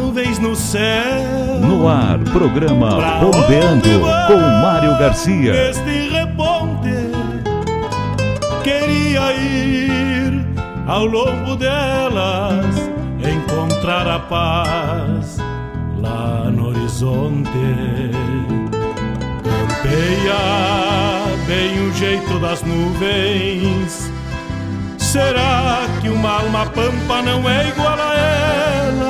nuvens no céu. No ar, programa Bombeando com Mário Garcia. Neste reponte, queria ir ao longo delas, encontrar a paz lá no horizonte. Campeia bem o jeito das nuvens. Será que uma alma pampa não é igual a ela?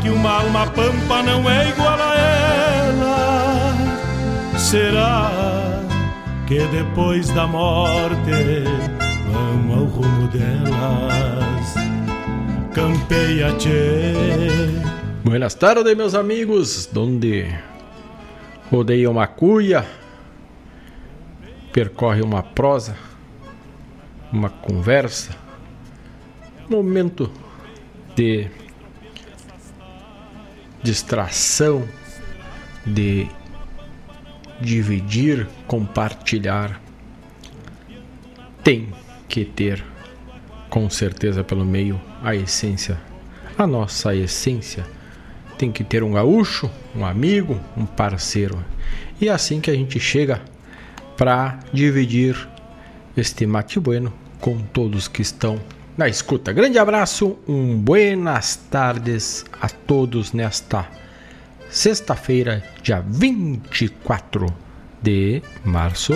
que uma alma pampa não é igual a ela? Será que depois da morte vamos ao rumo delas? Campeia, tchê. Buenas tardes, meus amigos, donde rodeia uma cuia, percorre uma prosa, uma conversa, momento de distração, de dividir, compartilhar. Tem que ter com certeza pelo meio a essência, a nossa essência. Tem que ter um gaúcho, um amigo, um parceiro. E é assim que a gente chega para dividir este mate bueno com todos que estão na escuta. Grande abraço, um buenas tardes a todos nesta sexta-feira, dia 24 de março.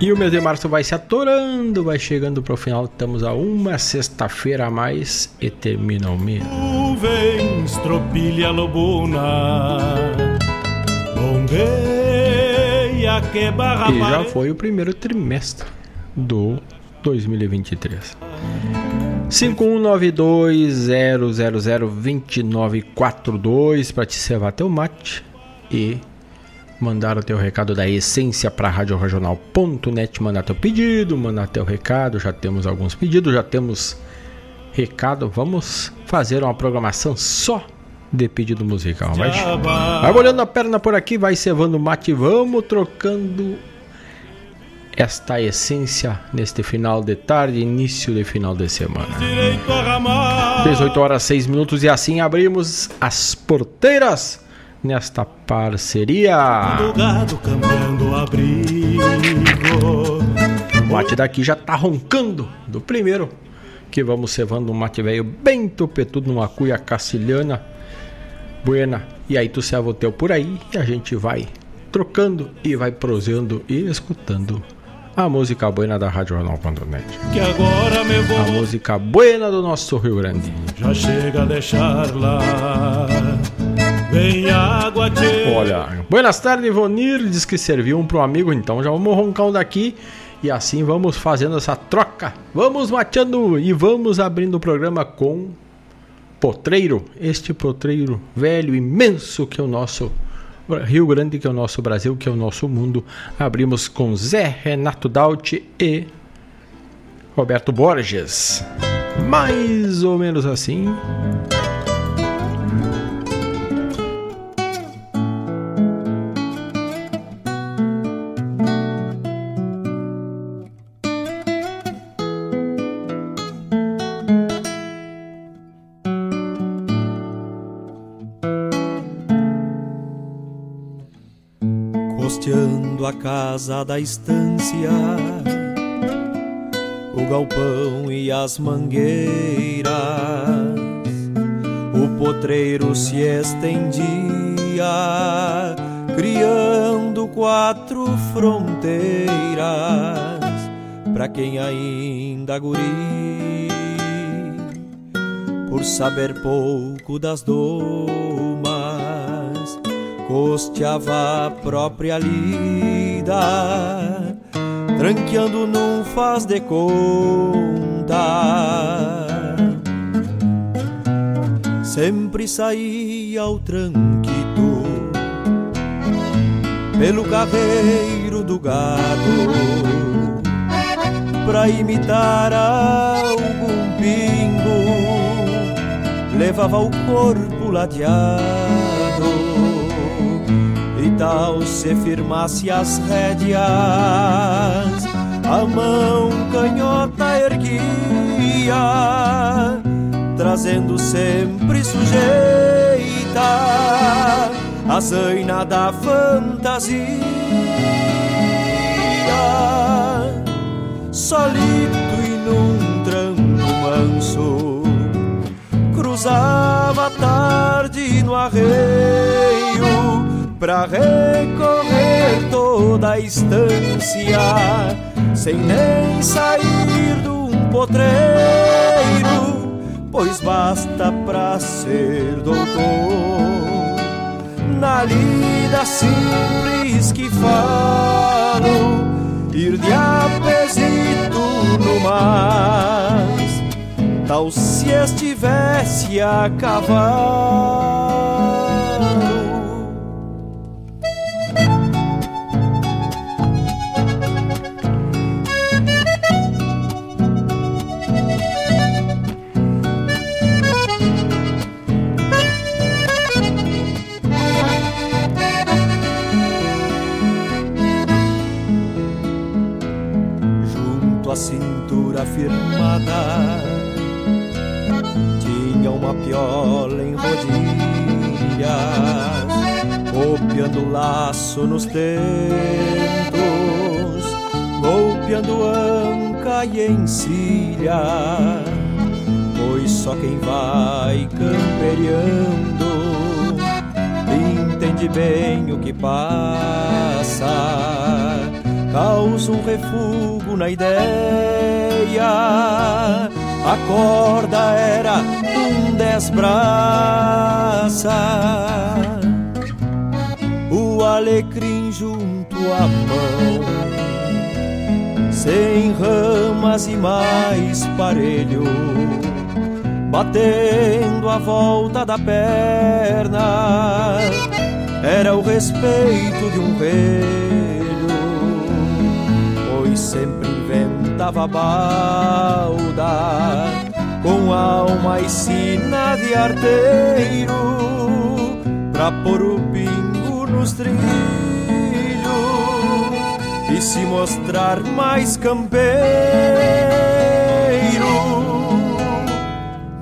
E o mês de março vai se atorando, vai chegando para o final. Estamos a uma sexta-feira a mais e termina o mês. Nuvens, tropilha E já foi o primeiro trimestre do 2023. 51920002942 para te servar teu mate e mandar o teu recado da essência para radioregional.net, mandar teu pedido, mandar teu recado. Já temos alguns pedidos, já temos recado. Vamos fazer uma programação só de pedido musical. Vai, vai molhando a perna por aqui, vai cevando mate, vamos trocando esta essência neste final de tarde, início de final de semana. 18 horas 6 minutos e assim abrimos as porteiras nesta parceria. O mate daqui já tá roncando do primeiro, que vamos cevando um mate velho bem tupetudo numa cuia cacilhana, buena. E aí tu ceva o teu por aí e a gente vai trocando e vai prosendo e escutando a música buena da Rádio Jornal.net. Vou. A música buena do nosso Rio Grande. Já chega a deixar lá. Vem água. Olha, buenas tardes, Ivonir. Diz que serviu um pro amigo, então já vamos roncar um daqui. E assim vamos fazendo essa troca. Vamos mateando e vamos abrindo o programa com Potreiro. Este potreiro velho, imenso que é o nosso Rio Grande, que é o nosso Brasil, que é o nosso mundo. Abrimos com Zé Renato Daut e Roberto Borges. Mais ou menos assim. A casa da estância, o galpão e as mangueiras, o potreiro se estendia, criando quatro fronteiras para quem ainda guri, por saber pouco das domas costeava a própria lida, tranqueando num faz de conta. Sempre saía ao tranquito pelo carreiro do gado pra imitar algum pingo, levava o corpo ladeado tal se firmasse as rédeas, a mão canhota erguia, trazendo sempre sujeita a zaina da fantasia. Solito e num tranco manso, cruzava a tarde no arreio pra recorrer toda a estância, sem nem sair de um potreiro, pois basta pra ser doutor. Na lida simples que falo, ir de apesito no mais, tal se estivesse a cavalo. Cintura firmada. Tinha uma piola em rodilhas, copiando laço nos tentos, golpeando anca e encilha. Pois só quem vai camperiando entende bem o que passa causa um refúgio na ideia. A corda era um desbraça, o alecrim junto à mão, sem ramas e mais parelho, batendo a volta da perna. Era o respeito de um rei inventava balda com alma e sina de arteiro pra pôr o pingo nos trilhos e se mostrar mais campeiro.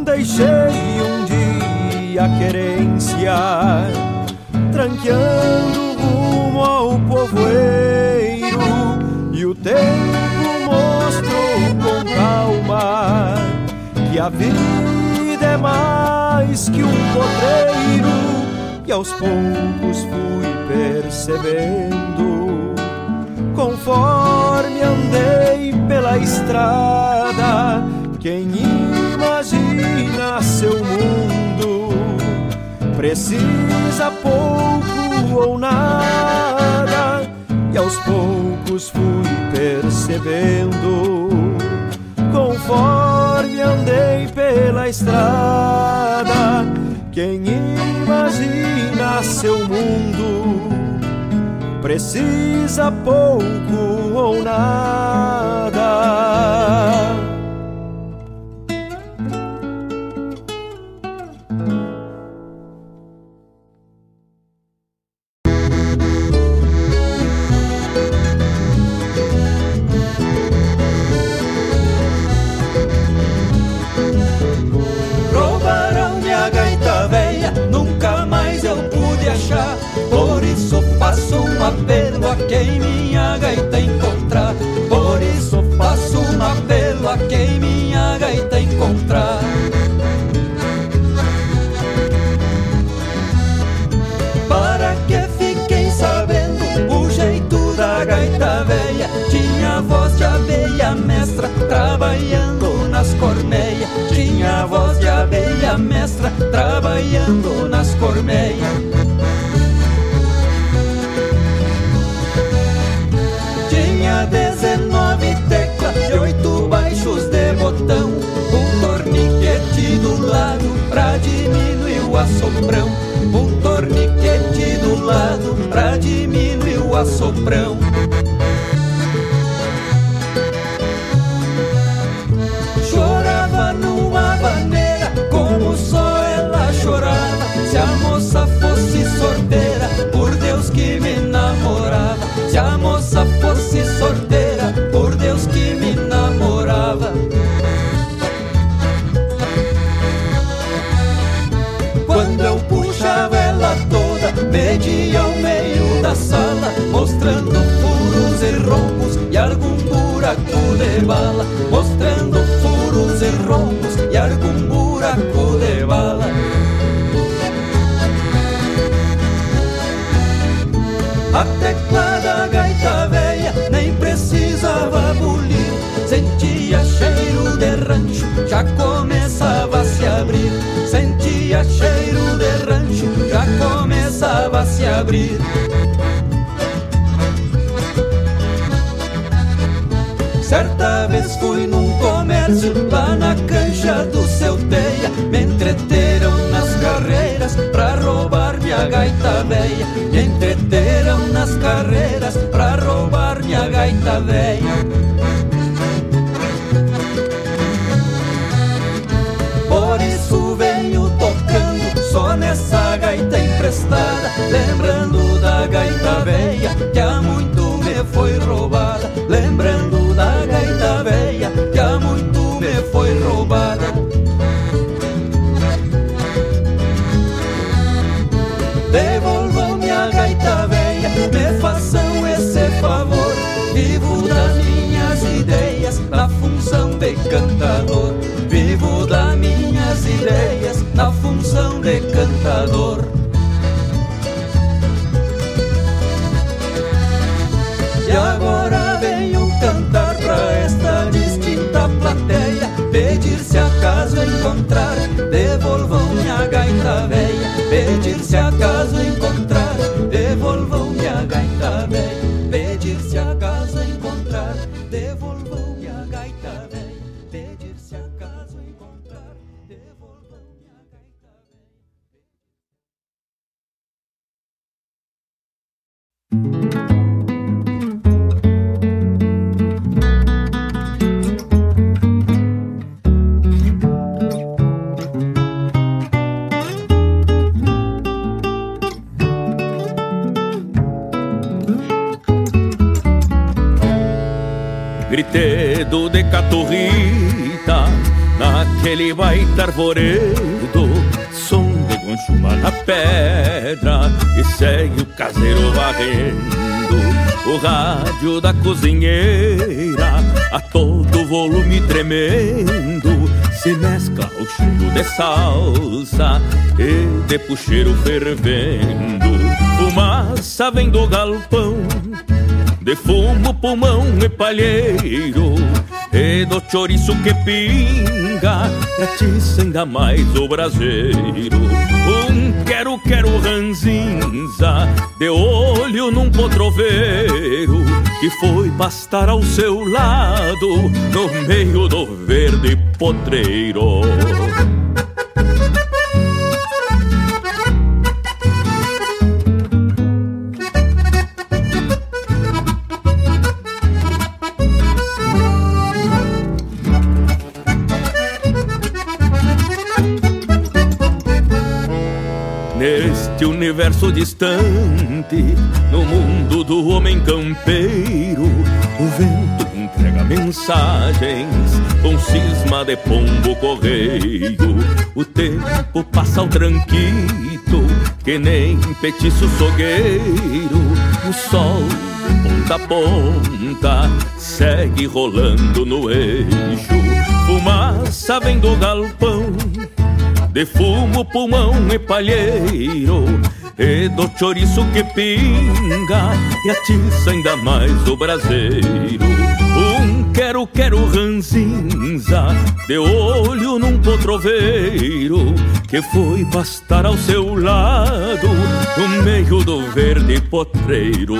Deixei um dia a querência tranqueando rumo ao povoeiro e o tempo mostrou com calma que a vida é mais que um potreiro. E aos poucos fui percebendo, conforme andei pela estrada, quem imagina seu mundo precisa pouco ou nada e aos poucos fui percebendo, conforme andei pela estrada, quem imagina seu mundo precisa pouco ou nada. Trabalhando nas cormeias. dezenove teclas e oito baixos de botão. Um torniquete do lado pra diminuir o assoprão. Um torniquete do lado pra diminuir o assoprão. Buraco de bala, mostrando furos e rombos e algum buraco de bala. A tecla da gaita velha nem precisava bulir. Sentia cheiro de rancho, já começava a se abrir. Sentia cheiro de rancho, já começava a se abrir. Lá na cancha do seu teia. Me entreteram nas carreiras pra roubar minha gaita velha. Me entreteram nas carreiras pra roubar minha gaita velha. Por isso venho tocando só nessa gaita emprestada, lembrando da gaita velha que há roubada. Devolvam minha gaita velha, me façam esse favor. Vivo das minhas ideias na função de cantador. Vivo das minhas ideias na função de cantador. E agora venho cantar pra esta distinta plateia. Acaso encontrar, devolvam minha gaita velha baita arvoredo, som de gonchuma na pedra e segue o caseiro varrendo o rádio da cozinheira a todo volume tremendo se mescla o cheiro de salsa e de puxeiro fervendo. Fumaça vem do galpão de fumo, pulmão e palheiro do chouriço que pinga Atiça ainda mais o braseiro. Um quero, quero ranzinza De olho num potroveiro Que foi pastar ao seu lado No meio do verde potreiro universo distante, no mundo do homem campeiro, o vento entrega mensagens com cisma de pombo correio. O tempo passa ao tranquito, que nem petiço sogueiro. O sol ponta a ponta segue rolando no eixo. Fumaça vem do galpão de fumo, pulmão e palheiro E do chouriço que pinga E atiça ainda mais o braseiro. Um quero, quero ranzinza De olho num potroveiro Que foi pastar ao seu lado No meio do verde potreiro.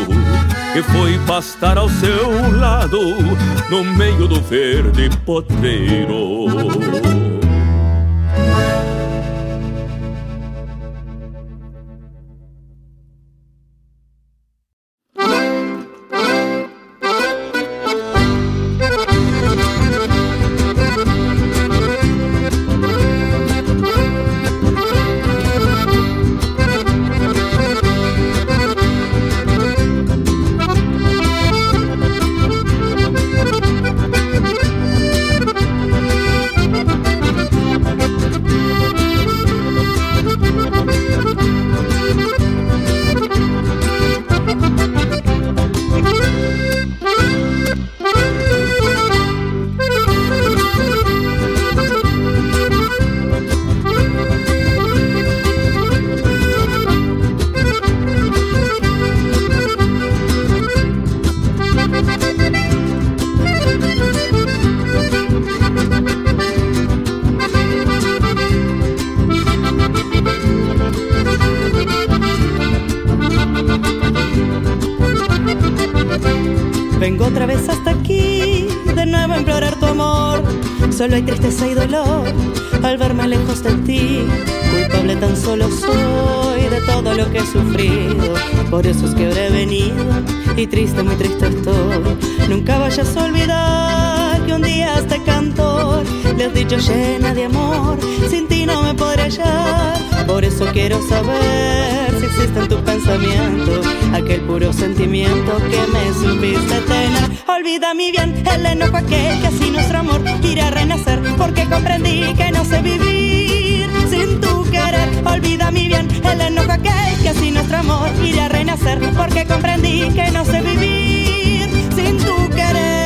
Que foi pastar ao seu lado No meio do verde potreiro Solo hay tristeza y dolor al verme lejos de ti. Culpable tan solo soy de todo lo que he sufrido. Por eso es que habré venido y triste, muy triste estoy. Nunca vayas a olvidar que un día este cantor le has dicho llena de amor. Sin ti no me podré hallar. Por eso quiero saber si existe en tu pensamiento aquel puro sentimiento que me supiste tener. Olvida mi bien el enojo aquel que así nuestro amor irá a renacer, porque comprendí que no sé vivir sin tu querer. Olvida mi bien el enojo aquel que así nuestro amor irá a renacer, porque comprendí que no sé vivir sin tu querer.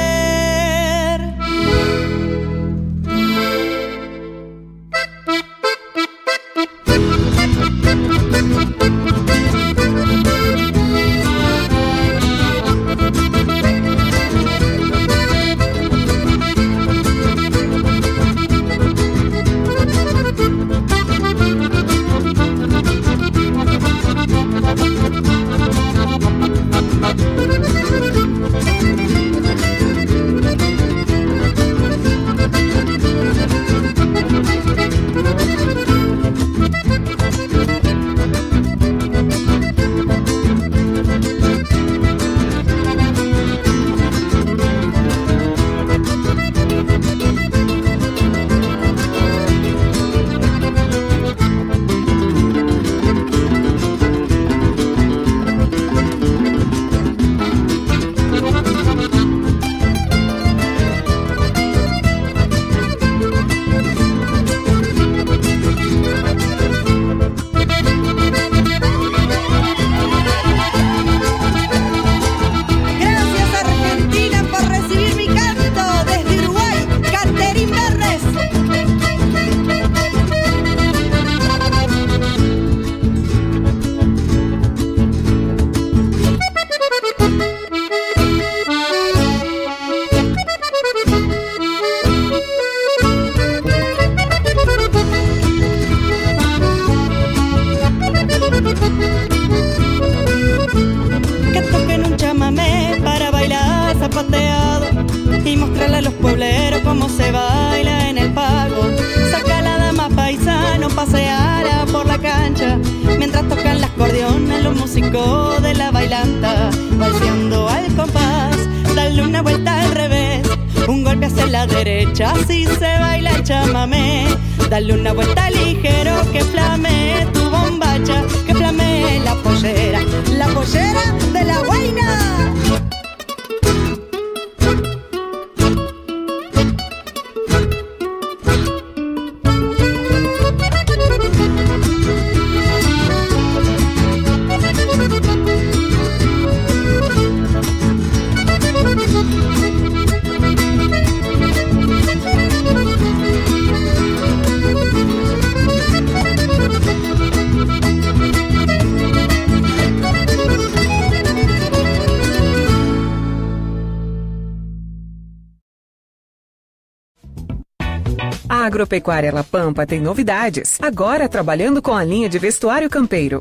Agropecuária La Pampa tem novidades. Agora trabalhando com a linha de vestuário campeiro.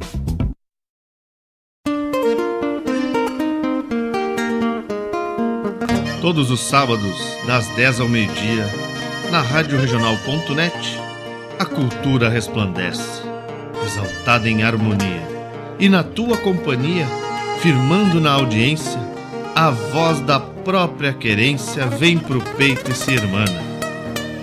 Todos os sábados, das 10 ao meio-dia, na Rádio Regional.net, a cultura resplandece, exaltada em harmonia. E na tua companhia, firmando na audiência, a voz da própria querência vem pro peito e se irmana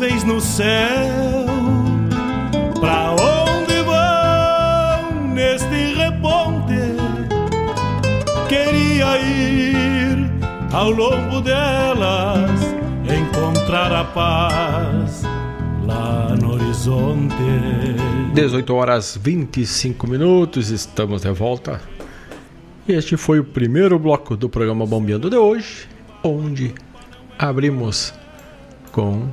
Nuvens no céu. Pra onde vão neste reponte? Queria ir ao longo delas, encontrar a paz lá no horizonte. 18 horas 25 minutos, estamos de volta. Este foi o primeiro bloco do programa Bombeando de hoje, onde abrimos com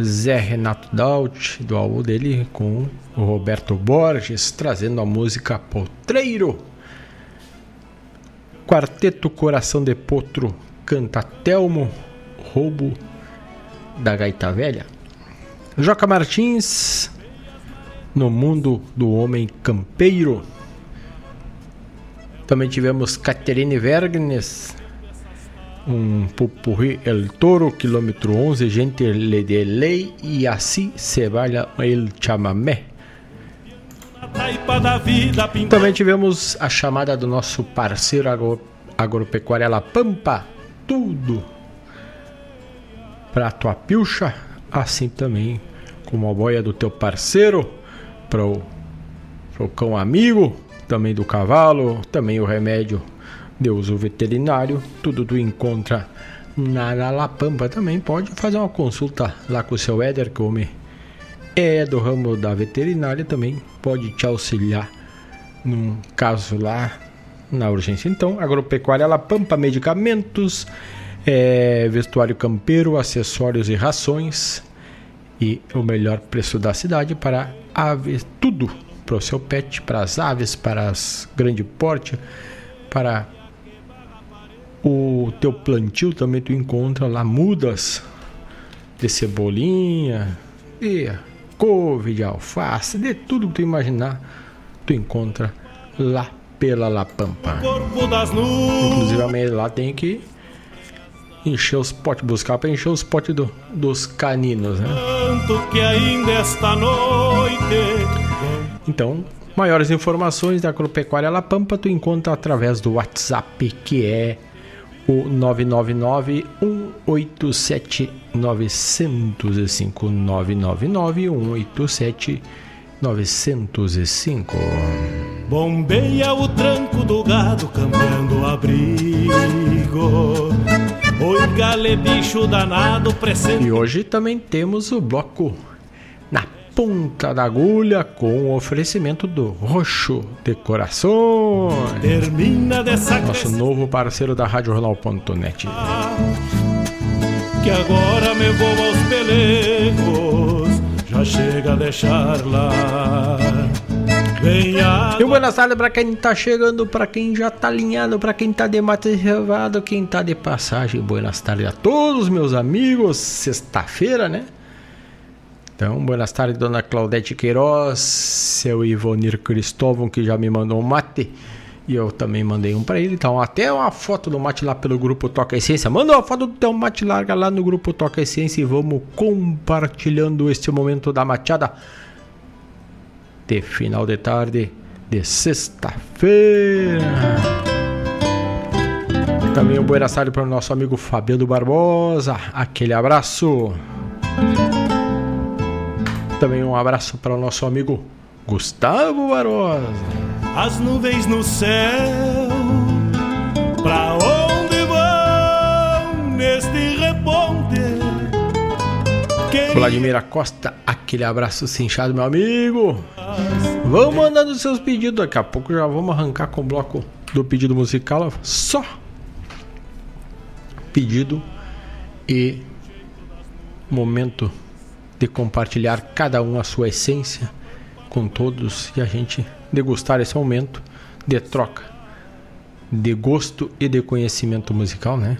Zé Renato Daut, do álbum dele, com o Roberto Borges, trazendo a música Potreiro. Quarteto Coração de Potro canta Telmo, Roubo da Gaita Velha. Joca Martins, No Mundo do Homem Campeiro. Também tivemos Caterine Vergnes, um pupurri El Toro, quilômetro 11, gente de lei e assim se baila el chamamé. Também tivemos a chamada do nosso parceiro agro, agropecuária La Pampa, tudo para tua pilcha, assim também como a boia do teu parceiro, para o cão amigo, também do cavalo, também o remédio de uso veterinário, tudo tu encontra na La Pampa. Também pode fazer uma consulta lá com o seu Éder, que homem é do ramo da veterinária, também pode te auxiliar num caso lá na urgência. Então, agropecuária La Pampa, medicamentos, é, vestuário campeiro, acessórios e rações e o melhor preço da cidade para aves, tudo para o seu pet, para as aves, para as grande porte, para o teu plantio também tu encontra lá mudas de cebolinha, de couve, de alface, de tudo que tu imaginar, tu encontra lá pela La Pampa. Inclusive a lá tem que encher os potes, buscar para encher os potes do, dos caninos, né? Então, maiores informações da Agropecuária La Pampa tu encontra através do WhatsApp que é o 999 187 905 999 187 905 Bombeia o tranco do gado, cambiando o abrigo. Oi, gale bicho danado, presente. E hoje também temos o bloco ponta da agulha com o oferecimento do Roxo Decorações. Termina dessa Nosso novo parceiro da Rádio Jornal.net. Que agora me vou aos pelegos, já chega a deixar lá. E boa tarde para quem tá chegando, para quem já tá alinhado, para quem tá de mate reservado, quem tá de passagem. Boas tardes a todos, meus amigos. Sexta-feira, né? Então, boas tardes, dona Claudete Queiroz, seu Ivonir Cristóvão, que já me mandou um mate. E eu também mandei um para ele. Então, até uma foto do mate lá pelo grupo Toca Essência. Manda uma foto do teu mate larga lá no grupo Toca Essência e vamos compartilhando este momento da machada de final de tarde de sexta-feira. Também um boa tarde para o nosso amigo Fabiano Barbosa. Aquele abraço. Também um abraço para o nosso amigo Gustavo Barbosa. As nuvens no céu, pra onde vão neste reponte? Vladimir Costa, aquele abraço cinchado, meu amigo. Vamos mandando seus pedidos, daqui a pouco já vamos arrancar com o bloco do pedido musical. Só pedido e momento de compartilhar cada um a sua essência com todos e a gente degustar esse momento de troca de gosto e de conhecimento musical, né?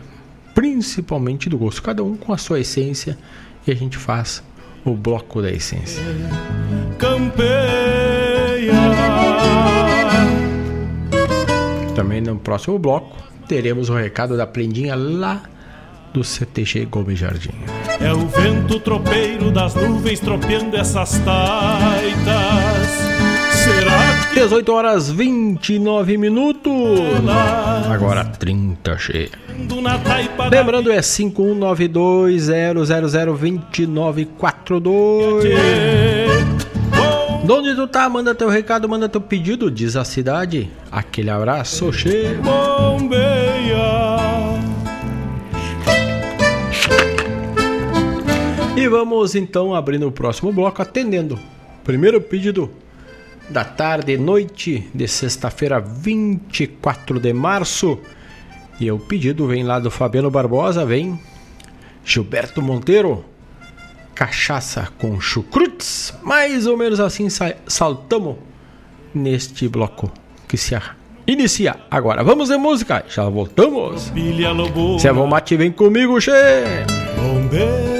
Principalmente do gosto, cada um com a sua essência e a gente faz o bloco da essência. Campeia. Também no próximo bloco teremos o recado da prendinha lá do CTG Gomes Jardim. É o vento tropeiro das nuvens tropeando essas taitas. Será que 18 horas 29 minutos. Agora 30 cheia. Lembrando é 5192002942. De onde tu tá? Manda teu recado, manda teu pedido, diz a cidade. Aquele abraço cheio. bombeia? E vamos então abrindo o próximo bloco, atendendo. Primeiro pedido da tarde e noite de sexta-feira, 24 de março. E o pedido vem lá do Fabiano Barbosa, vem Gilberto Monteiro, cachaça com chucrutes. Mais ou menos assim sa- saltamos neste bloco que se inicia agora. Vamos de música, já voltamos. Pilha lobo. Se é bom mate, vem comigo, che. Bombeia.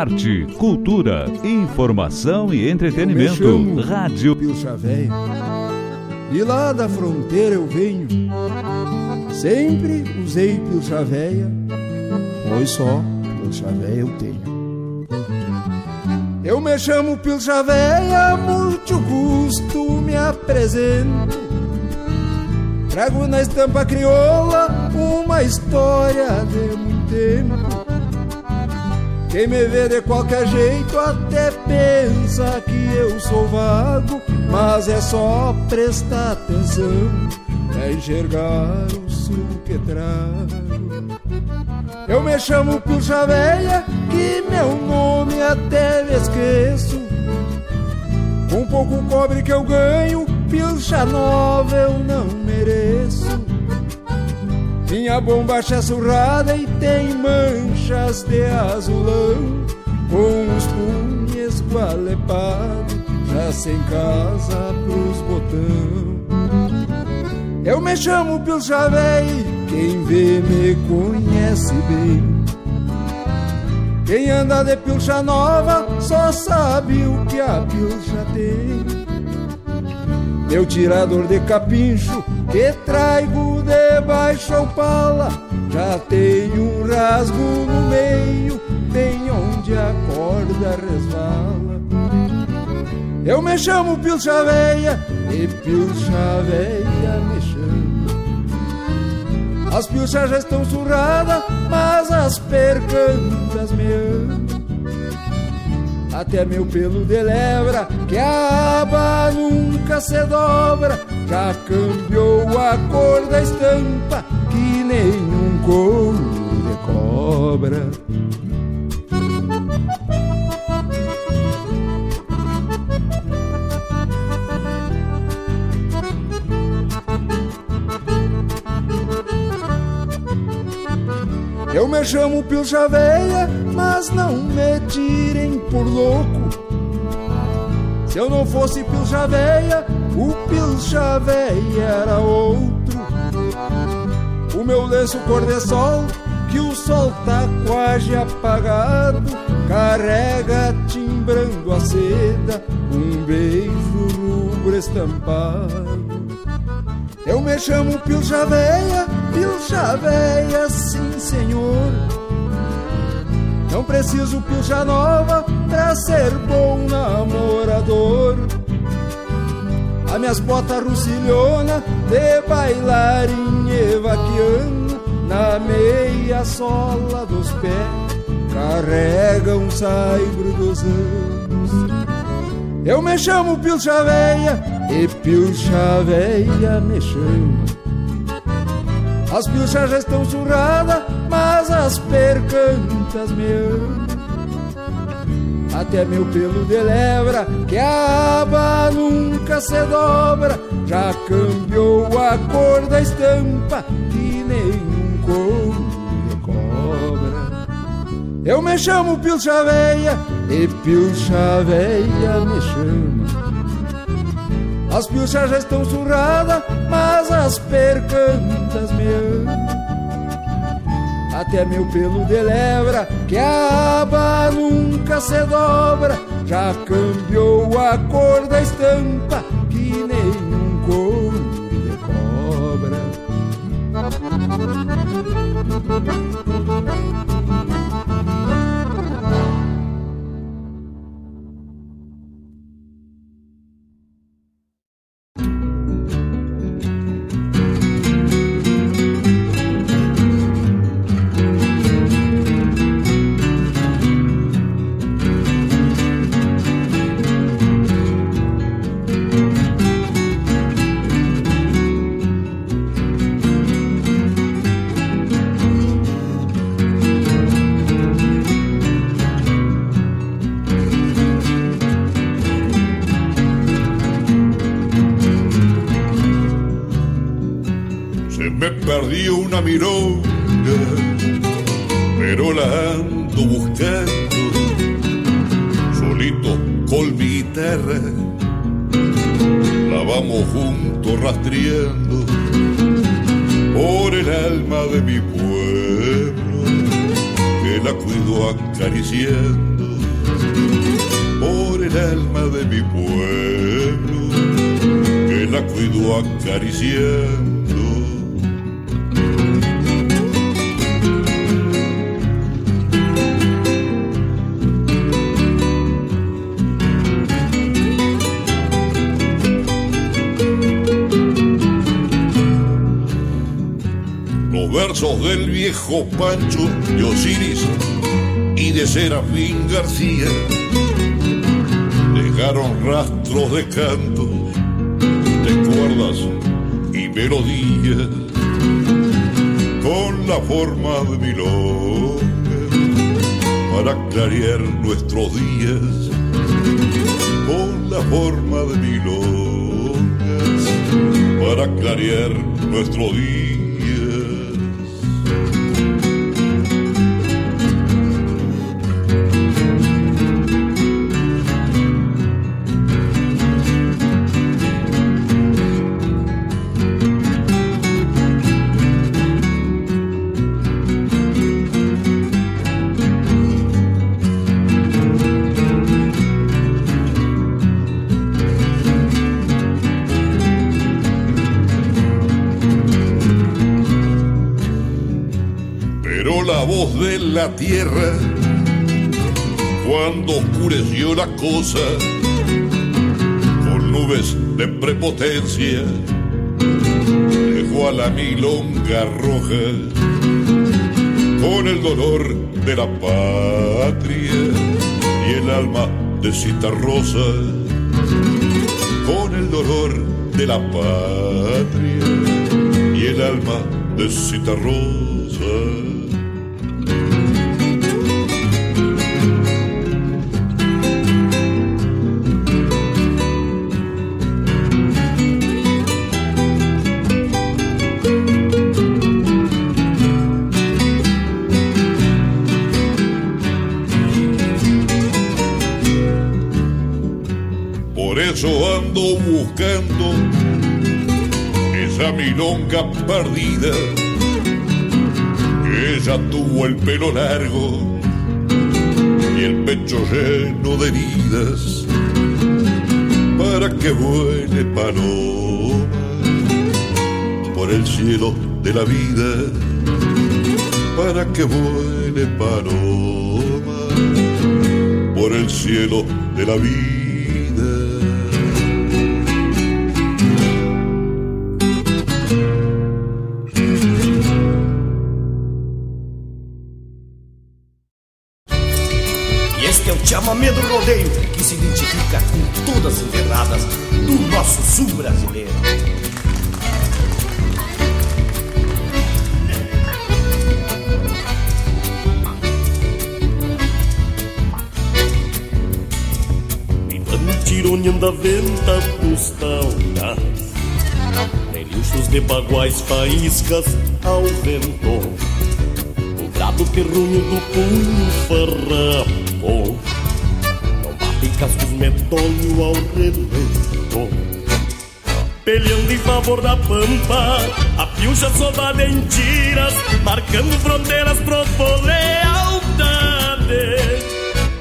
Arte, cultura, informação e entretenimento. Rádio Pilcha Véia. E lá da fronteira eu venho. Sempre usei pilcha véia, pois só pilcha véia eu tenho. Eu me chamo pilcha véia, muito custo me apresento. Trago na estampa crioula uma história de muito tempo. Quem me vê de qualquer jeito até pensa que eu sou vago, mas é só prestar atenção pra enxergar o suco que trago. Eu me chamo Pilcha Véia, que meu nome até me esqueço. Com pouco cobre que eu ganho, pilcha nova eu não mereço. Minha bombacha é surrada e tem manchas de azulão Com os punhos gualepados Já sem casa pros botão. Eu me chamo Pilcha Véi Quem vê me conhece bem. Quem anda de pilcha nova Só sabe o que a pilcha tem. Meu tirador de capincho que traigo debaixo ao pala Já tem um rasgo no meio Bem onde a corda resvala. Eu me chamo Pilcha Véia E Pilcha Véia me chama. As pilchas já estão surradas Mas as percantas me amam. Até meu pelo de lebra, que a aba nunca se dobra, já cambiou a cor da estampa, que nenhum couro de cobra. Eu me chamo Pilcha Véia, mas não me tirem por louco. Se eu não fosse Pilcha Véia, o Pilcha Véia era outro. O meu lenço cor de sol, que o sol tá quase apagado, carrega timbrando a seda, um beijo rubro estampado. Eu me chamo Pilcha Véia, Pilcha Véia, sim senhor. Não preciso pilcha nova pra ser bom namorador. As minhas botas russilhona de bailarinha vaquiano na meia sola dos pés carrega um saibro dos anos. Eu me chamo Pilcha Véia e Pilcha Véia me chama. As pilchas já estão surradas, mas as percantas me amam. Até meu pelo de lebra, que a aba nunca se dobra, já cambiou a cor da estampa, que nenhum couro de cobra. Eu me chamo Pilcha Véia, e Pilcha Véia me chama. As pilchas já estão surradas, mas as percantas me amam. Até meu pelo de lebra, que a aba nunca se dobra, já cambiou a cor da estampa, que nenhum couro de cobra. De cita rosa, con el dolor de la patria y el alma de cita rosa. Ando buscando esa milonga perdida ya tuvo el pelo largo y el pecho lleno de heridas para que vuele paloma por el cielo de la vida para que vuele paloma por el cielo de la vida. Brasileiro. tironeando a venta dos taunas Relinchos de baguais faíscas ao vento. O brado terrunho do punho farrapo Não bate cascos medonho ao relento Peleando em favor da pampa A piucha soldada em tiras Marcando fronteiras pro lealdade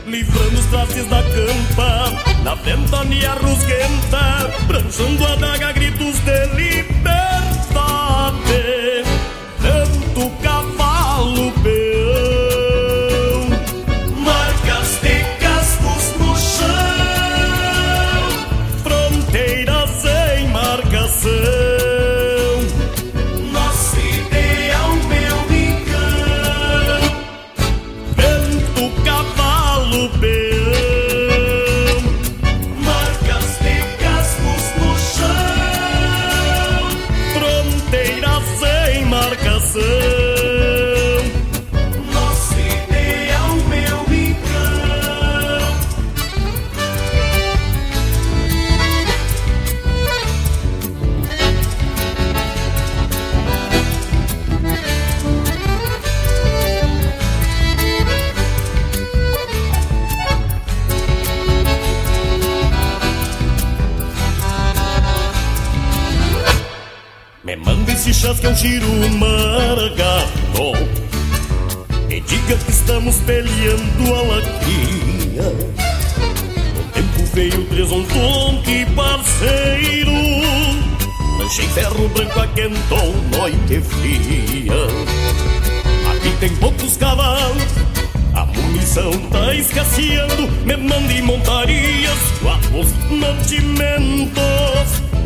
livrando os traces da campa, na ventania rusguenta, pranchando a daga gritos de liberdade. Aqui tem poucos cavalos, a munição tá escasseando. Me mande montarias, guapos mantimentos.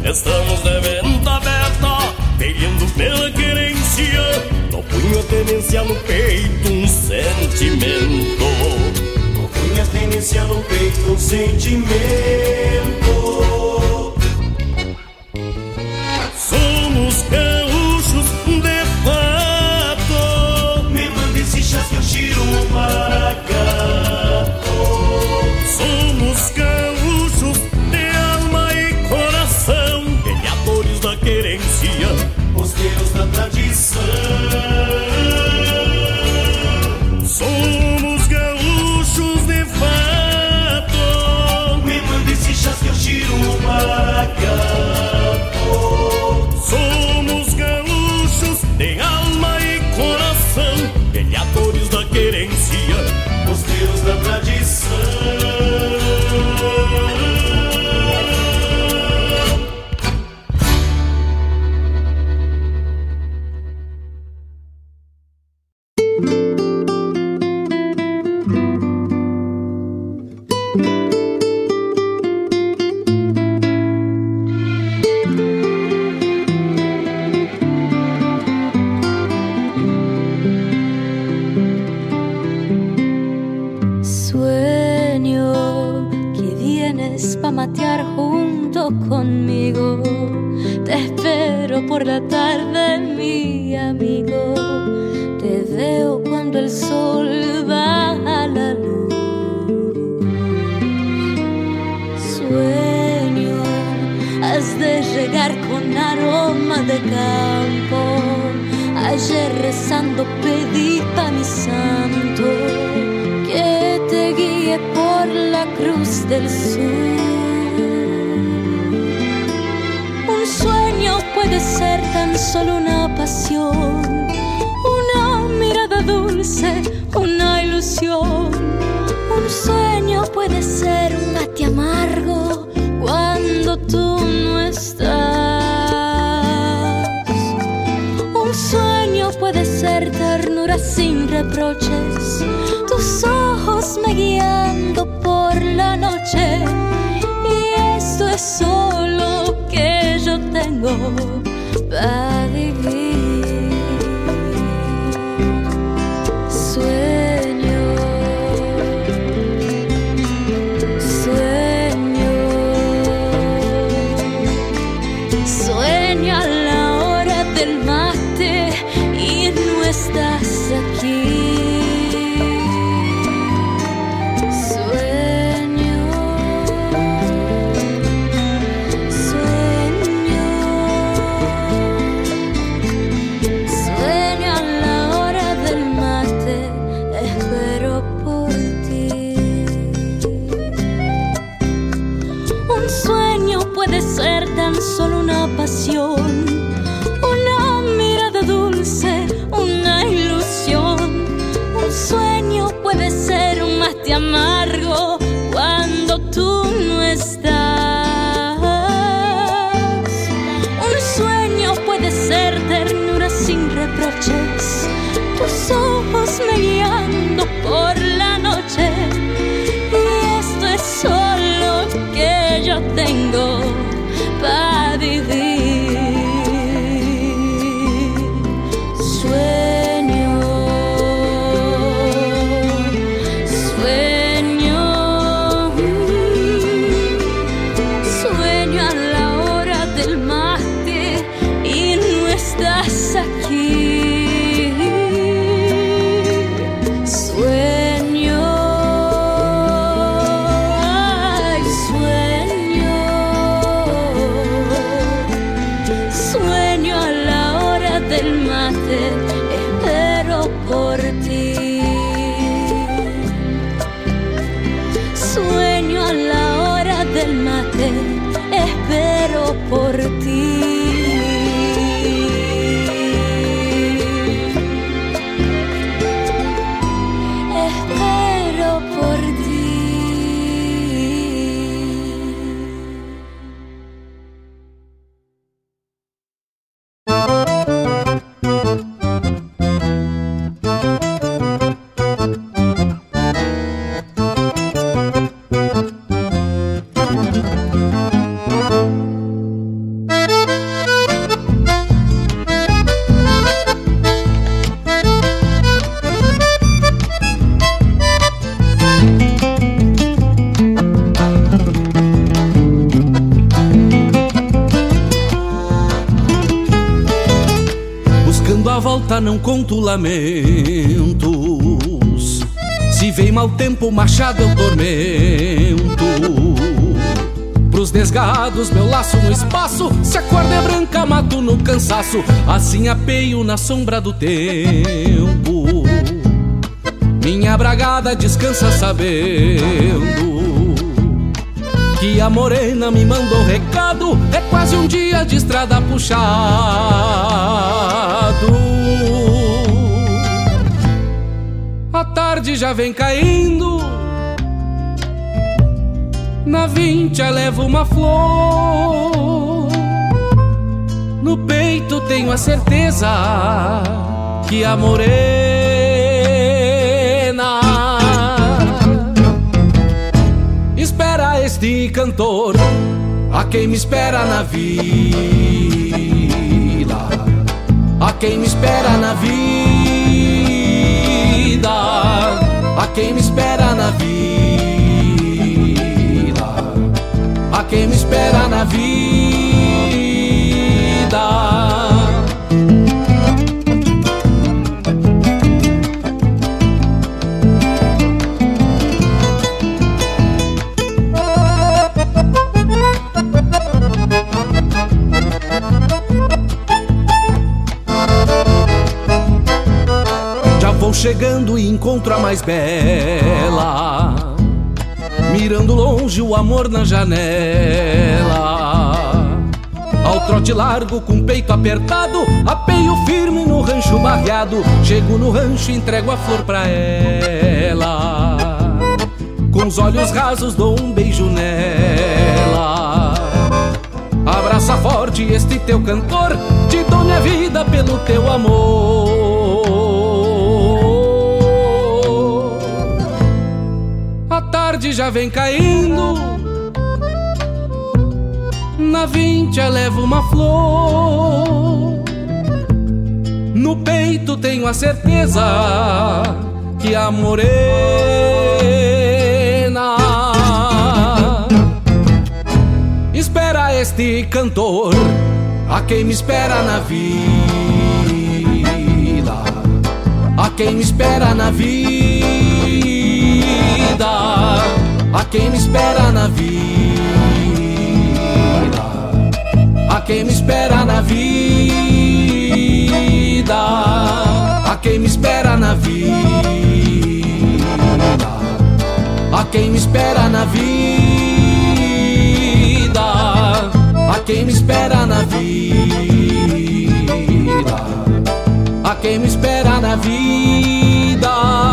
Estamos de venda aberta, pedindo pela querência. No punho a tenência no peito, um sentimento. No punho a tenência no peito, um sentimento. Lamentos. Se vem mau tempo, machado eu tormento. Pros desgarrados, meu laço no espaço. Se a corda é branca, mato no cansaço. Assim apeio na sombra do tempo. Minha bragada descansa sabendo que a morena me mandou recado. É quase um dia de estrada puxado. Tarde já vem caindo. Na vincha levo uma flor. No peito tenho a certeza que a morena este cantor a quem me espera na vila, a quem me espera na vida, a quem me espera na vila, a quem me espera na vida. Chegando e encontro a mais bela. Mirando longe o amor na janela. Ao trote largo, com peito apertado, apeio firme no rancho barreado. Chego no rancho e entrego a flor pra ela. Com os olhos rasos, dou um beijo nela. Abraça forte este teu cantor, te dou minha vida pelo teu amor. Tarde já vem caindo. Na vincha levo uma flor. No peito tenho a certeza que a morena espera este cantor, a quem me espera na vida, a quem me espera na vida a quem me espera na vida, a quem me espera na vida, a quem me espera na vida, a quem me espera na vida, a quem me espera na vida, a quem me espera na vida.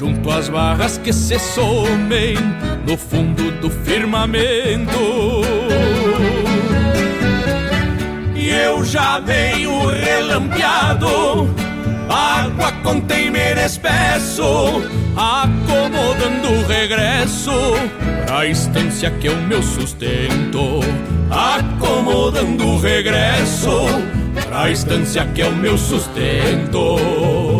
junto às barras que se somem no fundo do firmamento. E eu já venho relampeado, água com temer espesso, acomodando o regresso pra estância que é o meu sustento, acomodando o regresso pra estância que é o meu sustento.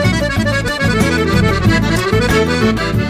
Boa. as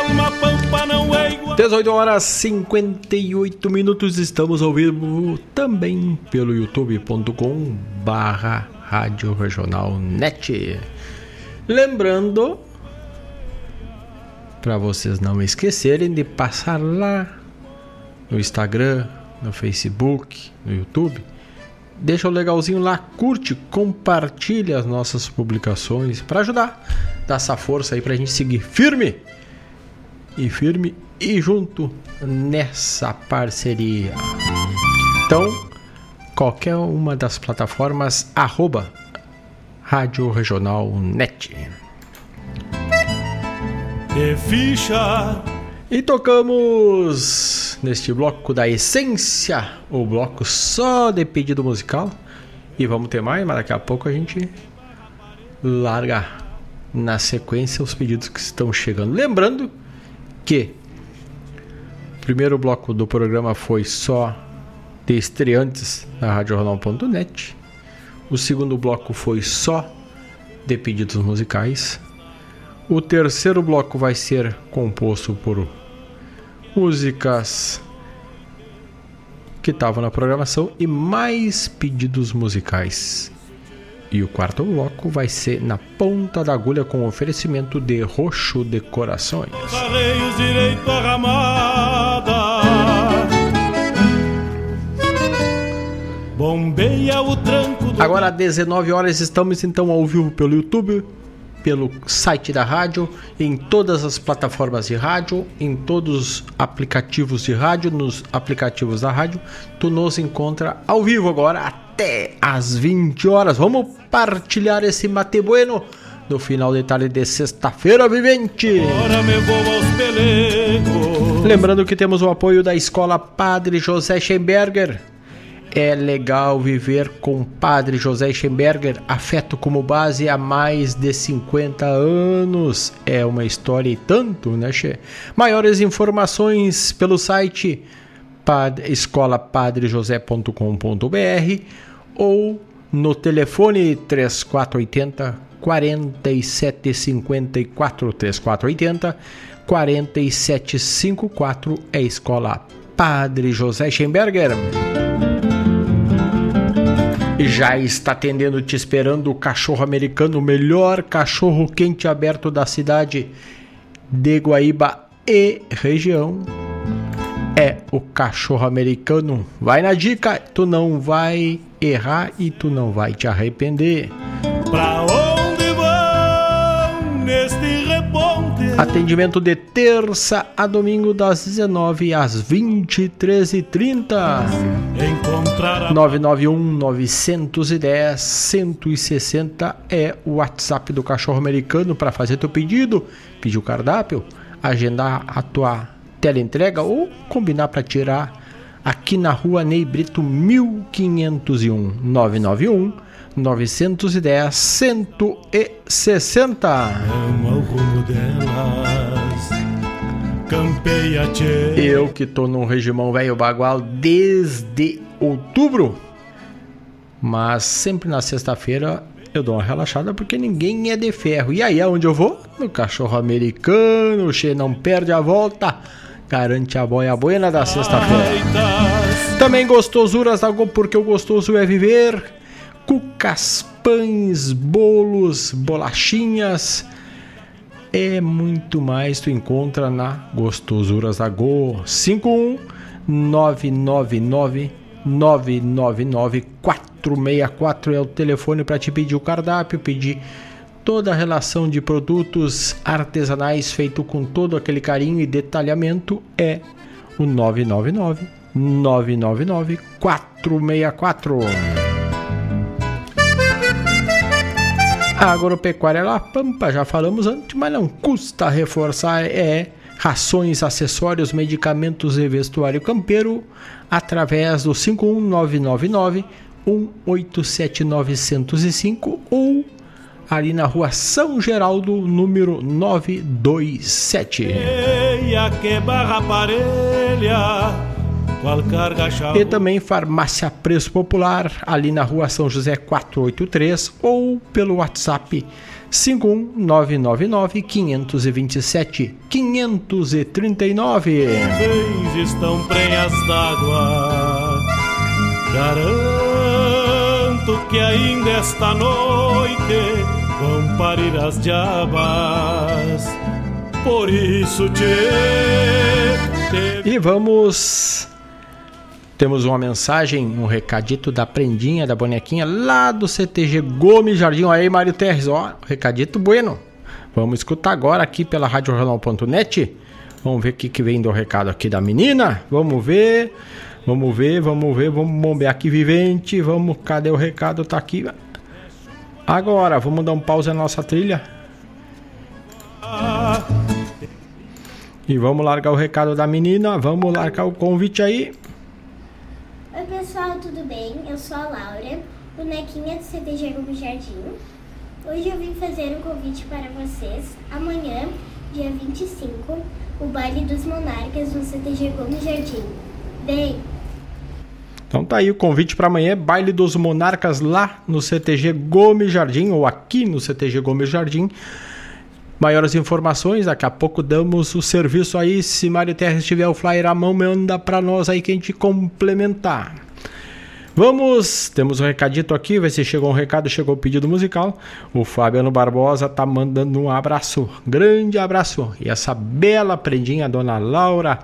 18 horas 58 minutos, estamos ao vivo também pelo youtube.com barra Rádio Regional Net. Lembrando, para vocês não esquecerem de passar lá no Instagram, no Facebook, no YouTube, deixa o legalzinho lá, curte, compartilha as nossas publicações para ajudar, dar essa força aí para a gente seguir firme. E firme e junto nessa parceria. Então, qualquer uma das plataformas arroba Rádio Regional Net. De ficha. E tocamos neste bloco da essência, o bloco só de pedido musical. E vamos ter mais, mas daqui a pouco a gente larga na sequência os pedidos que estão chegando. Lembrando que primeiro bloco do programa foi só de estreantes na RadioJornal.net. O segundo bloco foi só de pedidos musicais. O terceiro bloco vai ser composto por músicas que estavam na programação e mais pedidos musicais. E o quarto bloco vai ser na ponta da agulha com oferecimento de roxo decorações. Bombeia o tranco do Agora às 19 horas estamos então ao vivo pelo YouTube, pelo site da rádio, em todas as plataformas de rádio, em todos os aplicativos de rádio, nos aplicativos da rádio. Tu nos encontra ao vivo agora até às 20 horas. Vamos partilhar esse mate bueno no final de tarde de sexta-feira vivente. Lembrando que temos o apoio da Escola Padre José Schemberger. É legal viver com Padre José Schemberger, afeto como base há mais de 50 anos. É uma história e tanto, né, Che? Maiores informações pelo site escolapadrejosé.com.br ou no telefone 3480 4754 3480 4754 é Escola Padre José Schemberger. Já está atendendo, te esperando o cachorro americano, o melhor cachorro quente aberto da cidade de Guaíba e região. É o cachorro americano. Vai na dica, tu não vai errar e tu não vai te arrepender. Pra onde vão neste reponte? Atendimento de terça a domingo das 19 às 23h30. Encontrar a 991 910 160 é o WhatsApp do cachorro americano para fazer teu pedido, pedir o cardápio, agendar a tua teleentrega ou combinar para tirar aqui na rua Ney Brito 1501 991 910 160. Amo ao rumo delas. Campeia, tchê. Eu que tô num regimão velho bagual desde outubro, mas sempre na sexta-feira eu dou uma relaxada porque ninguém é de ferro. E aí, aonde eu vou? No cachorro americano, o Che não perde a volta, garante a boia buena da sexta-feira. Também gostosuras da Go, porque o gostoso é viver. Cucas, pães, bolos, bolachinhas. É muito mais tu encontra na Gostosuras da Go 51 999 999 464 é o telefone para te pedir o cardápio, pedir toda a relação de produtos artesanais feito com todo aquele carinho e detalhamento é o 999 999 464. A agropecuária La Pampa, já falamos antes, mas não custa reforçar, é rações, acessórios, medicamentos e vestuário campeiro através do 51999 187 905 ou ali na rua São Geraldo, número 927. Eia que barra parelha E também Farmácia Preço Popular, ali na rua São José 483, ou pelo WhatsApp 51999 527 539. Nuvens estão prenhas d'água. Garanto que ainda esta noite vão parir as diabas. Por isso te. E vamos temos uma mensagem, um recadito da prendinha, da bonequinha lá do CTG Gomes Jardim. Aí, Mário Terres, ó, recadito bueno. Vamos escutar agora aqui pela RadioJornal.net. Vamos ver o que, que vem do recado aqui da menina. Vamos ver, vamos ver, vamos ver, vamos bombear aqui vivente. Vamos, cadê o recado? Tá aqui. Agora, vamos dar um pause na nossa trilha. E vamos largar o recado da menina. Vamos largar o convite aí. Pessoal, tudo bem? Eu sou a Laura, bonequinha do CTG Gomes Jardim. Hoje eu vim fazer um convite para vocês. Amanhã, dia 25, o baile dos monarcas no CTG Gomes Jardim. Vem! Então tá aí o convite para amanhã, baile dos monarcas lá no CTG Gomes Jardim ou aqui no CTG Gomes Jardim. Maiores informações, daqui a pouco damos o serviço aí. Se Mário Terres tiver o flyer à mão, manda para nós aí que a gente complementar. Vamos, temos um recadito aqui, vai se chegou um recado, chegou o pedido musical. O Fabiano Barbosa tá mandando um abraço, grande abraço. E essa bela prendinha, dona Laura,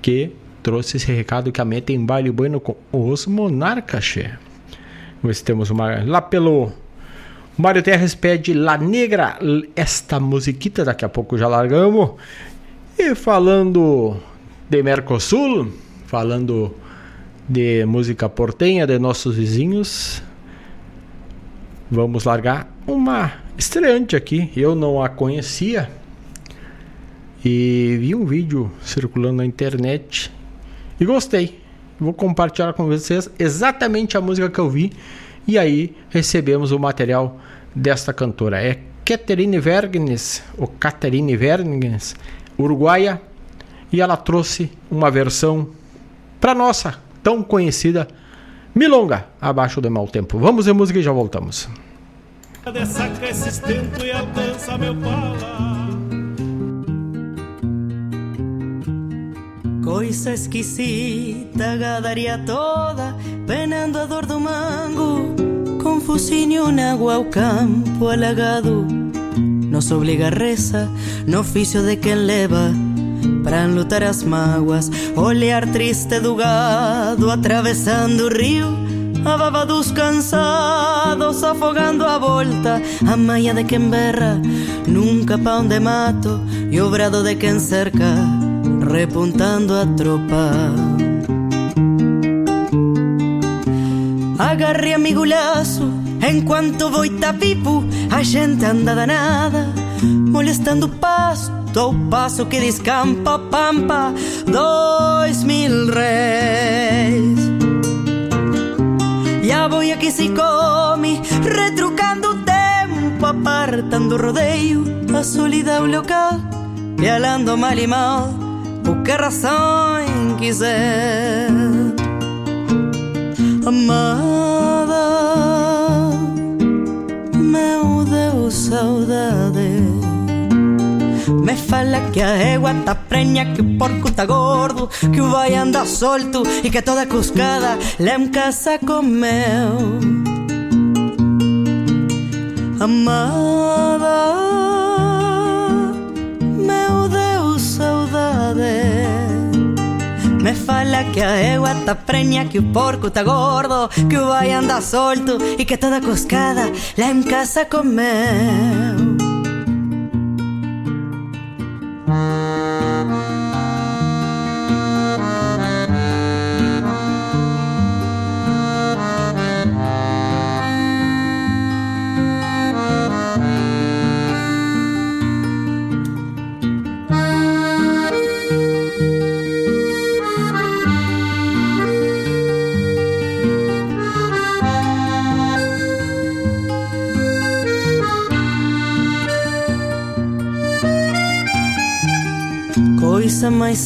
que trouxe esse recado que a meta em baile bueno com os monarcas. Vamos ver se temos uma lá pelo Mário Terres pede La Negra, esta musiquita, daqui a pouco já largamos. E falando de Mercosul, falando de música portenha de nossos vizinhos, vamos largar uma estreante aqui. Eu não a conhecia e vi um vídeo circulando na internet e gostei. Vou compartilhar com vocês exatamente a música que eu vi e aí recebemos o material desta cantora. É Catherine Vergnes, ou Catherine Vergnes, uruguaia, e ela trouxe uma versão para nossa tão conhecida Milonga, abaixo do mau tempo. Vamos ver música e já voltamos. Pala. Coisa esquisita, gadaria toda, penando a dor do mango con fusiño un agua o campo alagado Nos obliga a reza no oficio de quen leva Para enlutar as mágoas Olear triste do gado Atravesando o río A baba dos cansados Afogando a volta A maia de quen berra Nunca pa onde mato E o brado de quen cerca Repuntando a tropa Agarre amigulaço enquanto vou Itapipo, a gente anda danada, molestando o pasto ao passo que descampa a pampa dois mil réis. E a boia que se come, retrucando o tempo, apartando o rodeio, a solidão local, pialando mal e mal, o que a razão quiser. Amada, meu Deus, saudade. Me fala que a égua tá prenha, que o porco tá gordo, que o vai anda solto e que toda cuscada um casa comeu. Amada, Me fala que a égua tá prenha, que o porco tá gordo, que o vai anda solto e que toda coscada lá em casa comeu.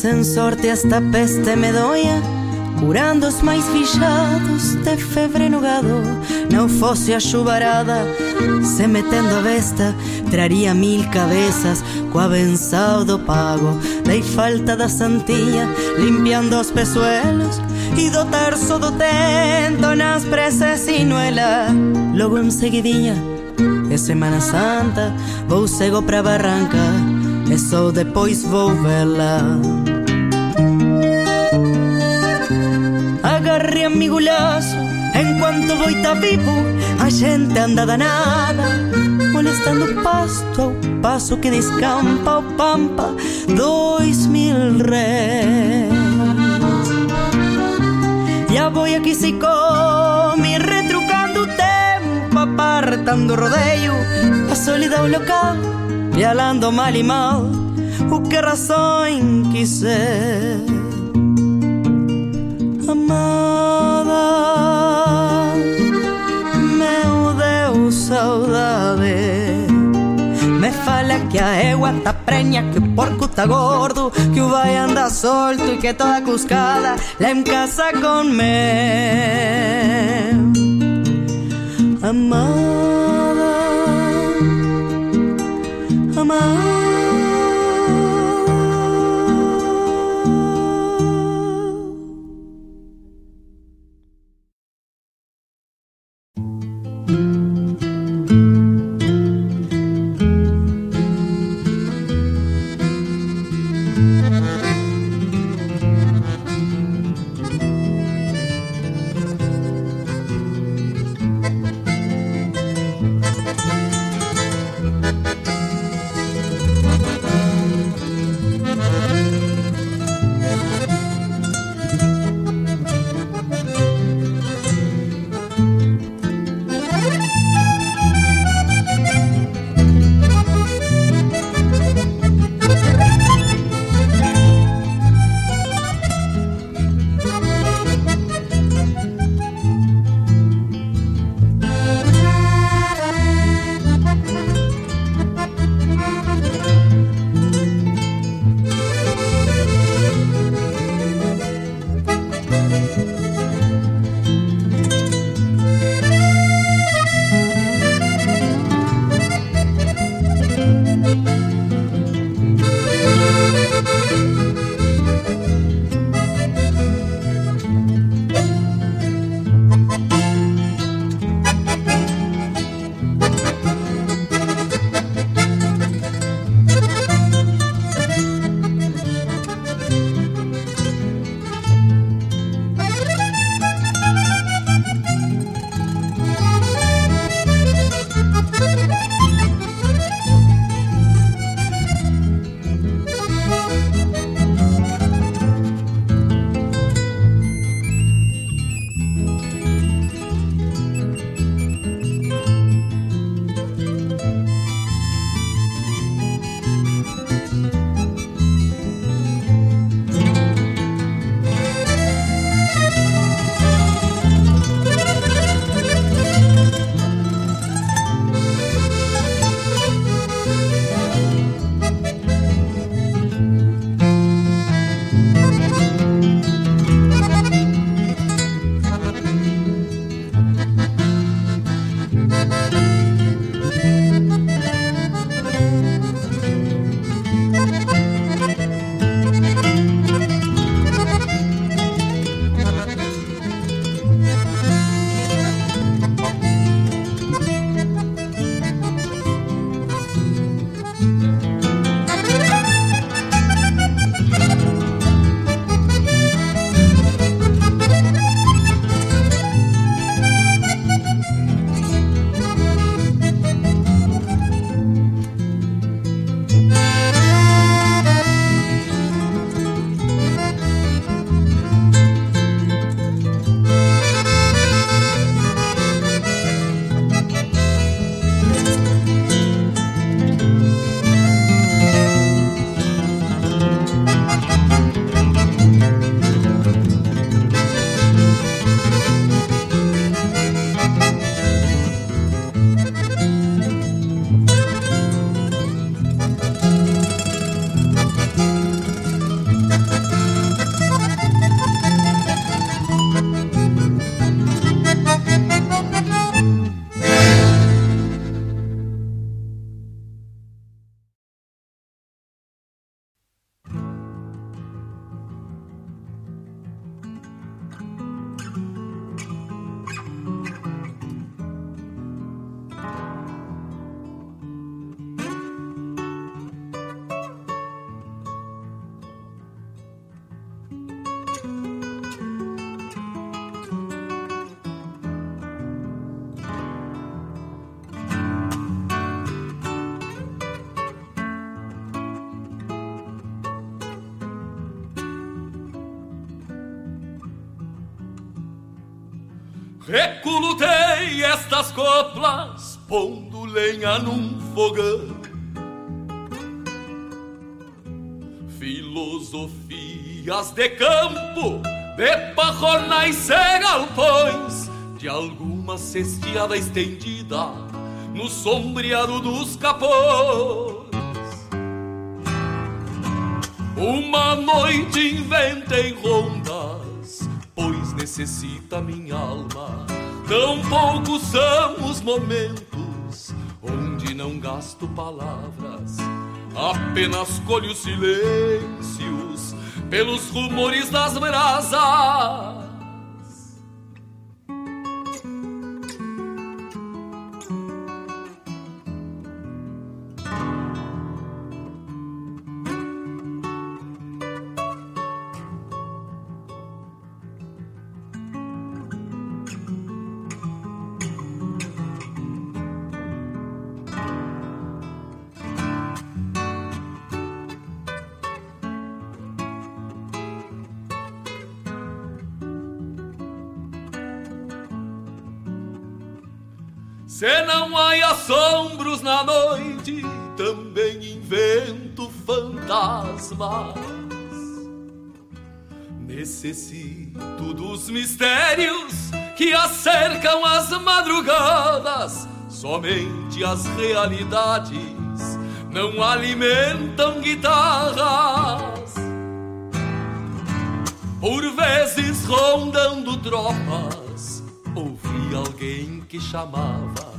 Sem sorte esta peste medonha curando os mais bichados de febre no gado. Não fosse a chuvarada, se metendo a besta, traria mil cabeças coa benção do pago. Dei falta da santinha, limpiando os pezuelos e do terço do tento nas preces sinuela. Logo em seguidinha, é Semana Santa, vou cego pra barranca, e só depois vou vê-la. Agarre amigulazo, enquanto vou tá vivo, a gente anda danada, molestando o pasto ao passo que descampa o pampa, dois mil réis. Ya voy aqui se come, retrucando o tempo, apartando o rodeio, a solidão local, pialando mal e mal, o que razão quiser. Meu Deus, saudade. Me fala que a égua tá preña Que o porco tá gordo Que o vai anda solto E que toda cuscada Lá em casa con me Amada Amada. Coplas, pondo lenha num fogão. Filosofias de campo, de pajornais e galpões, de alguma cestiada estendida no sombreado dos capões. Uma noite inventei rondas, pois necessita minha alma. Tão poucos são os momentos onde não gasto palavras, apenas colho silêncios pelos rumores das brasas. Assombros na noite, também invento fantasmas. Necessito dos mistérios que acercam as madrugadas. Somente as realidades não alimentam guitarras. Por vezes rondando tropas, ouvi alguém que chamava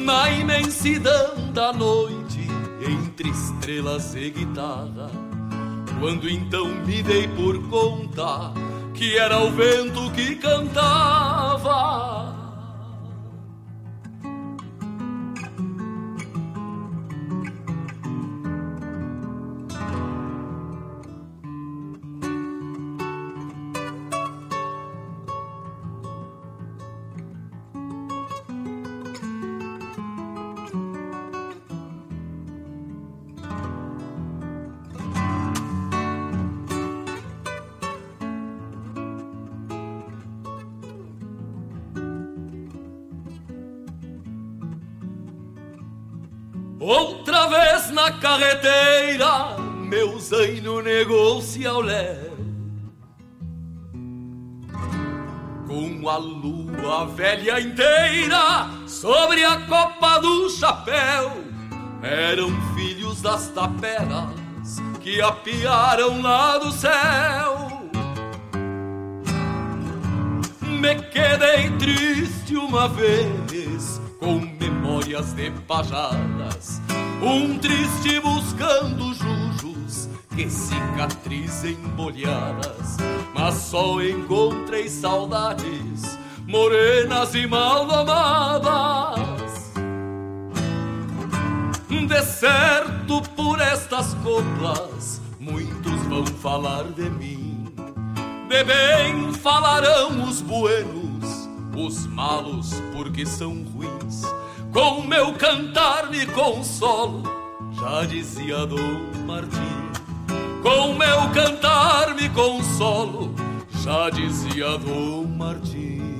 na imensidão da noite, entre estrelas e guitarra. Quando então me dei por conta que era o vento que cantava. Zaino negou-se ao léu. Com a lua velha inteira sobre a copa do chapéu, eram filhos das taperas que apiaram lá do céu. Me quedei triste uma vez com memórias de pajadas, um triste buscando jujos que cicatrizem molhadas, mas só encontrei saudades morenas e mal domadas. De certo por estas coplas muitos vão falar de mim, de bem falarão os buenos os malos porque são ruins. Com meu cantar me consolo, já dizia Dom Martim. Com meu cantar me consolo, já dizia Dom Martim.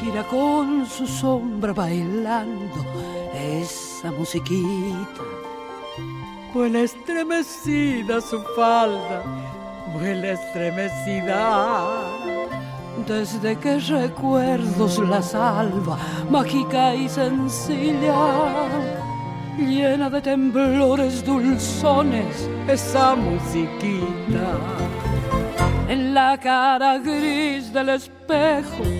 Gira con su sombra bailando esa musiquita. Vuela estremecida su falda, vuela estremecida desde que recuerdos la salva, mágica y sencilla, llena de temblores dulzones, esa musiquita. En la cara gris del espejo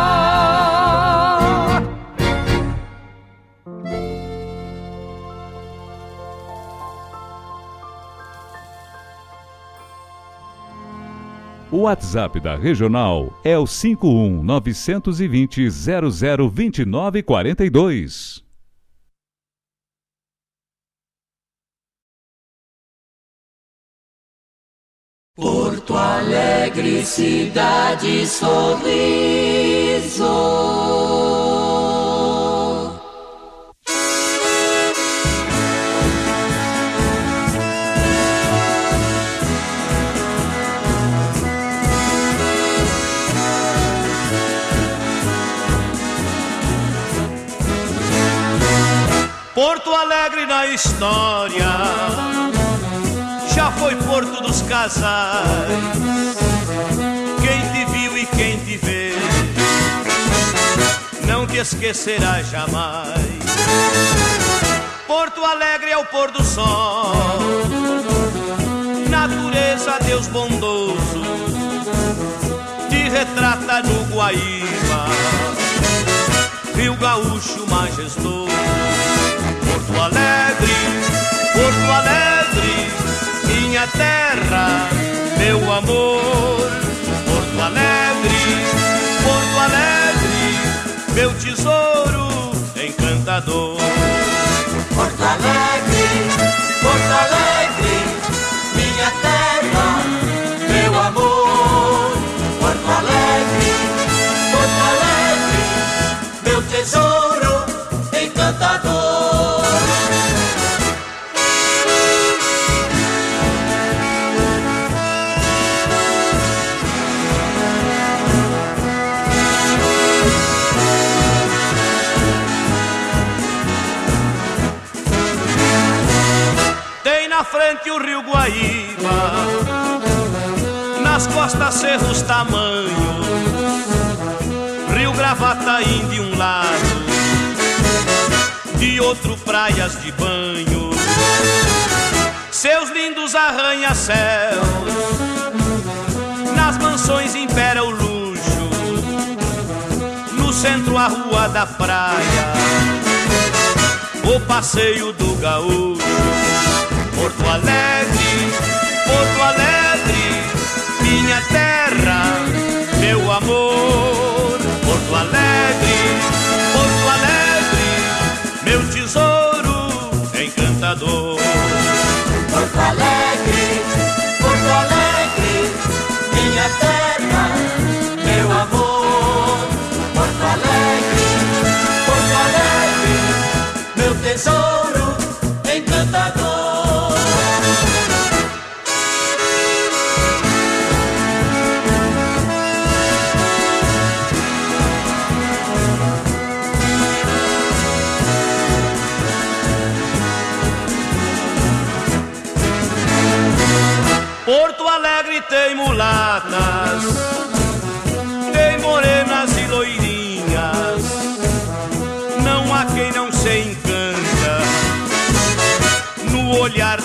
O WhatsApp da Regional é o 51 920 0029 42. Porto Alegre, cidade sorriso. Alegre na história já foi Porto dos Casais. Quem te viu e quem te vê não te esquecerá jamais. Porto Alegre é o pôr do sol, natureza, Deus bondoso, te retrata no Guaíba, Rio Gaúcho majestoso. Porto Alegre, Porto Alegre, minha terra, meu amor. Porto Alegre, Porto Alegre, meu tesouro encantador. Porto Alegre, Porto Alegre, minha terra, frente o rio Guaíba, nas costas cerros tamanho, rio Gravataí de um lado, de outro praias de banho, seus lindos arranha-céus, nas mansões impera o luxo, no centro a rua da praia, o passeio do gaúcho. Porto Alegre, Porto Alegre, minha terra, meu amor. Porto Alegre, Porto Alegre, meu tesouro encantador. Porto Alegre, Porto Alegre, minha terra.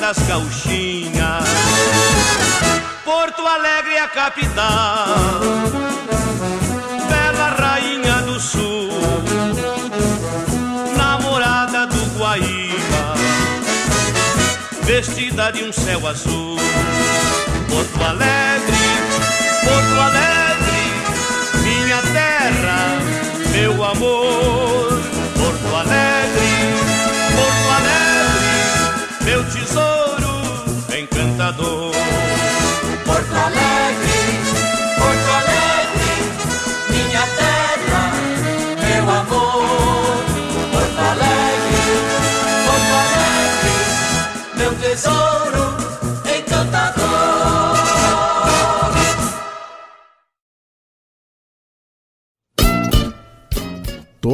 Das gauchinhas. Porto Alegre é a capital, bela rainha do sul, namorada do Guaíba, vestida de um céu azul. Porto Alegre, Porto Alegre, minha terra, meu amor.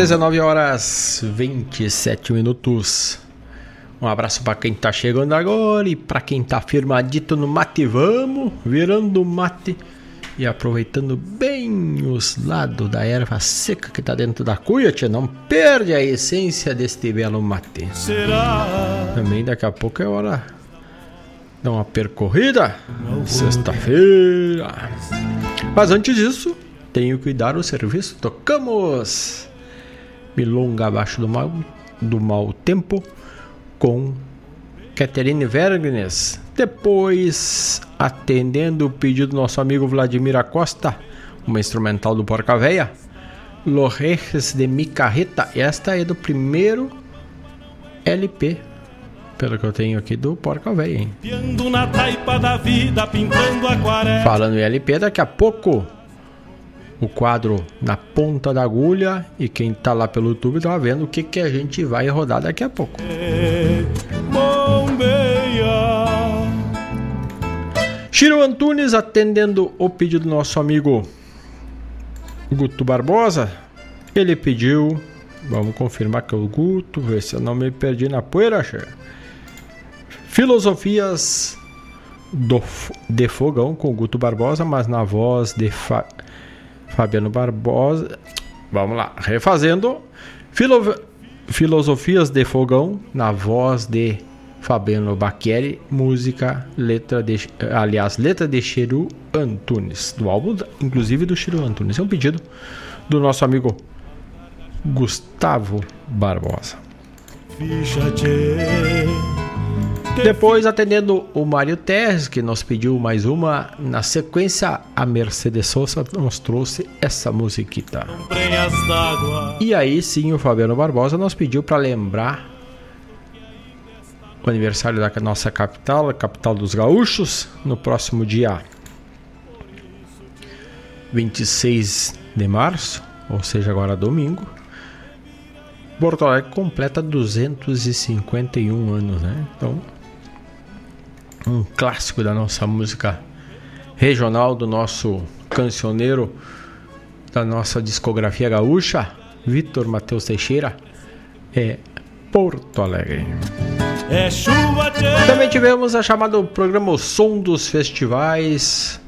19 horas 27 minutos. Um abraço para quem tá chegando agora e para quem tá firmadito no mate, vamos, virando mate e aproveitando bem os lados da erva seca que está dentro da cuia, tia, não perde a essência deste belo mate. Será? Também daqui a pouco é hora de uma percorrida, sexta-feira. Mas antes disso, tenho que dar o serviço. Tocamos Milonga abaixo do mal, do mau tempo com Catherine Vergnes. Depois atendendo o pedido do nosso amigo Vladimir Acosta, uma instrumental do Porca Véia, Lorrejes de Mi Carreta. Esta é do primeiro LP, pelo que eu tenho aqui do Porca Véia, hein? Falando em LP, daqui a pouco o quadro na ponta da agulha e quem tá lá pelo YouTube tá vendo o que, que a gente vai rodar daqui a pouco. Chiro Antunes atendendo o pedido do nosso amigo Guto Barbosa. Ele pediu, vamos confirmar que é o Guto, ver se eu não me perdi na poeira, che. Filosofias do, de Fogão com Guto Barbosa, mas na voz de Fa, Fabiano Barbosa. Vamos lá, refazendo. Filo, Filosofias de Fogão na voz de Fabiano Bacchieri, música, letra de, aliás, letra de Chiru Antunes, do álbum, inclusive do Chiru Antunes. É um pedido do nosso amigo Gustavo Barbosa. Depois, atendendo o Mário Terres, que nos pediu mais uma, na sequência, a Mercedes Sosa nos trouxe essa musiquita. E aí sim, o Fabiano Barbosa nos pediu para lembrar o aniversário da nossa capital, a capital dos gaúchos, no próximo dia 26 de março, ou seja, agora domingo. Porto Alegre completa 251 anos, né? Então, um clássico da nossa música regional, do nosso cancioneiro, da nossa discografia gaúcha, Vitor Matheus Teixeira, é Porto Alegre. É chuva Também tivemos a chamada programa O Som dos Festivais,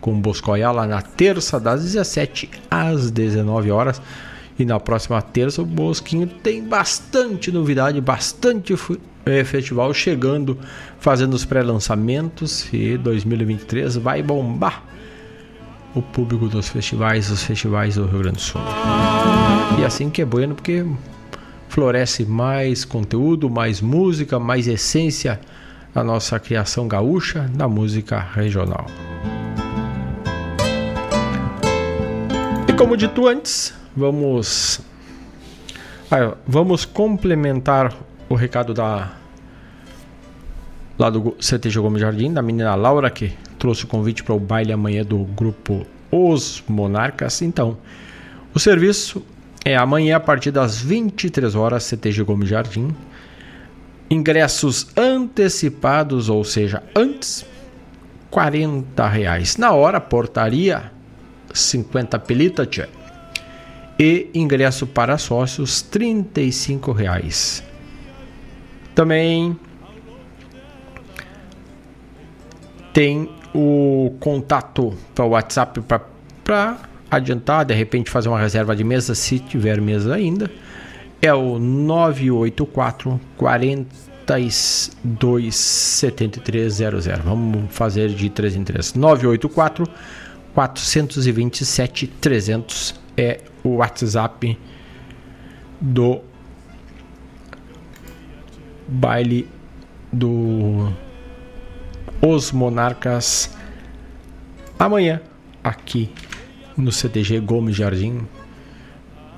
com Boscoiala na terça, das 17 às 19 horas. E na próxima terça, o Bosquinho tem bastante novidade, bastante festival chegando, fazendo os pré-lançamentos. E 2023 vai bombar o público dos festivais, os festivais do Rio Grande do Sul. E assim que é bueno, porque floresce mais conteúdo, mais música, mais essência da nossa criação gaúcha, da música regional. E como dito antes, vamos ah, vamos complementar o recado da lá do CTG Gomes Jardim, da menina Laura que trouxe o convite para o baile amanhã do grupo Os Monarcas. Então, o serviço é amanhã a partir das 23 horas, CTG Gomes Jardim. Ingressos antecipados, ou seja, antes, 40 reais. Na hora, portaria, 50 pelita, tchê. E ingresso para sócios, 35 reais. Também tem o contato para o WhatsApp para adiantar, de repente fazer uma reserva de mesa, se tiver mesa ainda, é o 984 42 7300. Vamos fazer de 3 em 3. 984 427 300 é o WhatsApp do baile do Os Monarcas amanhã aqui no CTG Gomes Jardim,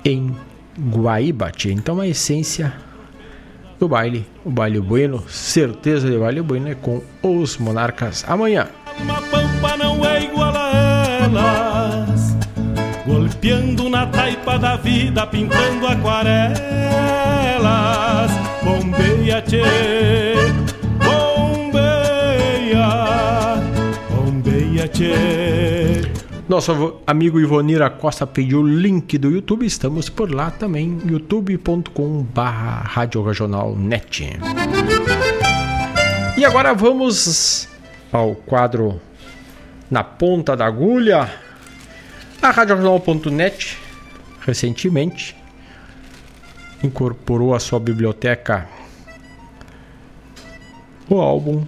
em Guaíbate. Então a essência do baile, o baile bueno, certeza de baile bueno é com os monarcas amanhã. Uma pampa não é igual a elas, golpeando na taipa da vida, pintando aquarelas. Bombeia, tchê, bombeia, bombeia, tchê. Nosso amigo Ivonir Costa pediu o link do YouTube, estamos por lá também, Net. E agora vamos ao quadro Na Ponta da Agulha. A RádioRegional.net recentemente incorporou à sua biblioteca o álbum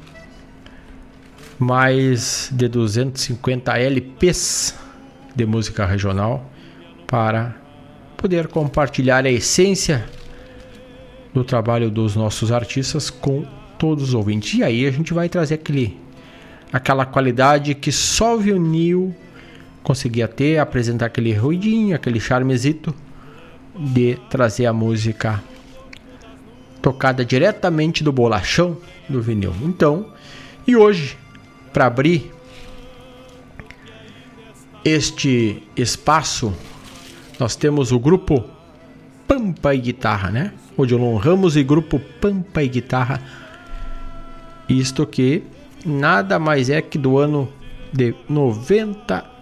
mais de 250 LPs de música regional para poder compartilhar a essência do trabalho dos nossos artistas com todos os ouvintes. E aí a gente vai trazer aquele, aquela qualidade que só o vinil conseguia ter, apresentar aquele ruidinho, aquele charmezito de trazer a música tocada diretamente do bolachão do vinil. Então, e hoje para abrir este espaço, nós temos o grupo Pampa e Guitarra, né? Odilon Ramos e grupo Pampa e Guitarra. Isto que nada mais é que do ano de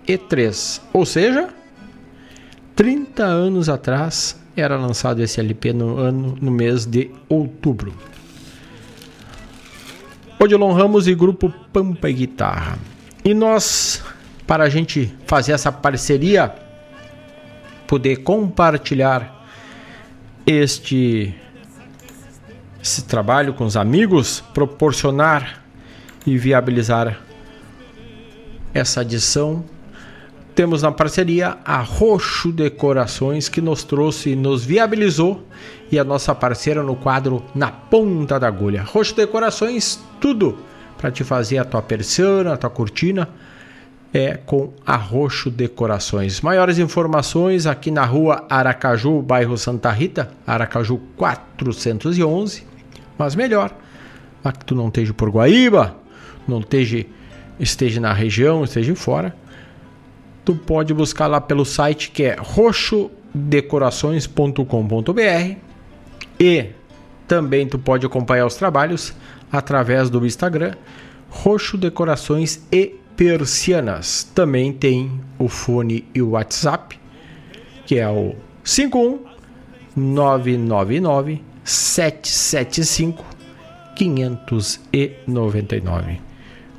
93, ou seja, 30 anos atrás era lançado esse LP no ano no mês de outubro. Odilon Ramos e grupo Pampa e Guitarra. E nós, para a gente fazer essa parceria, poder compartilhar este, trabalho com os amigos, proporcionar e viabilizar essa adição temos na parceria a Roxo Decorações que nos trouxe nos viabilizou e a nossa parceira no quadro Na Ponta da Agulha. Roxo Decorações, tudo para te fazer a tua persiana, a tua cortina é com a Roxo Decorações. Maiores informações aqui na rua Aracaju, bairro Santa Rita, Aracaju 411. Mas melhor, lá que tu não esteja por Guaíba, não esteja, esteja na região, esteja fora, tu pode buscar lá pelo site que é roxodecorações.com.br e também tu pode acompanhar os trabalhos através do Instagram Roxo Decorações e Persianas. Também tem o fone e o WhatsApp, que é o 51 999 775 599.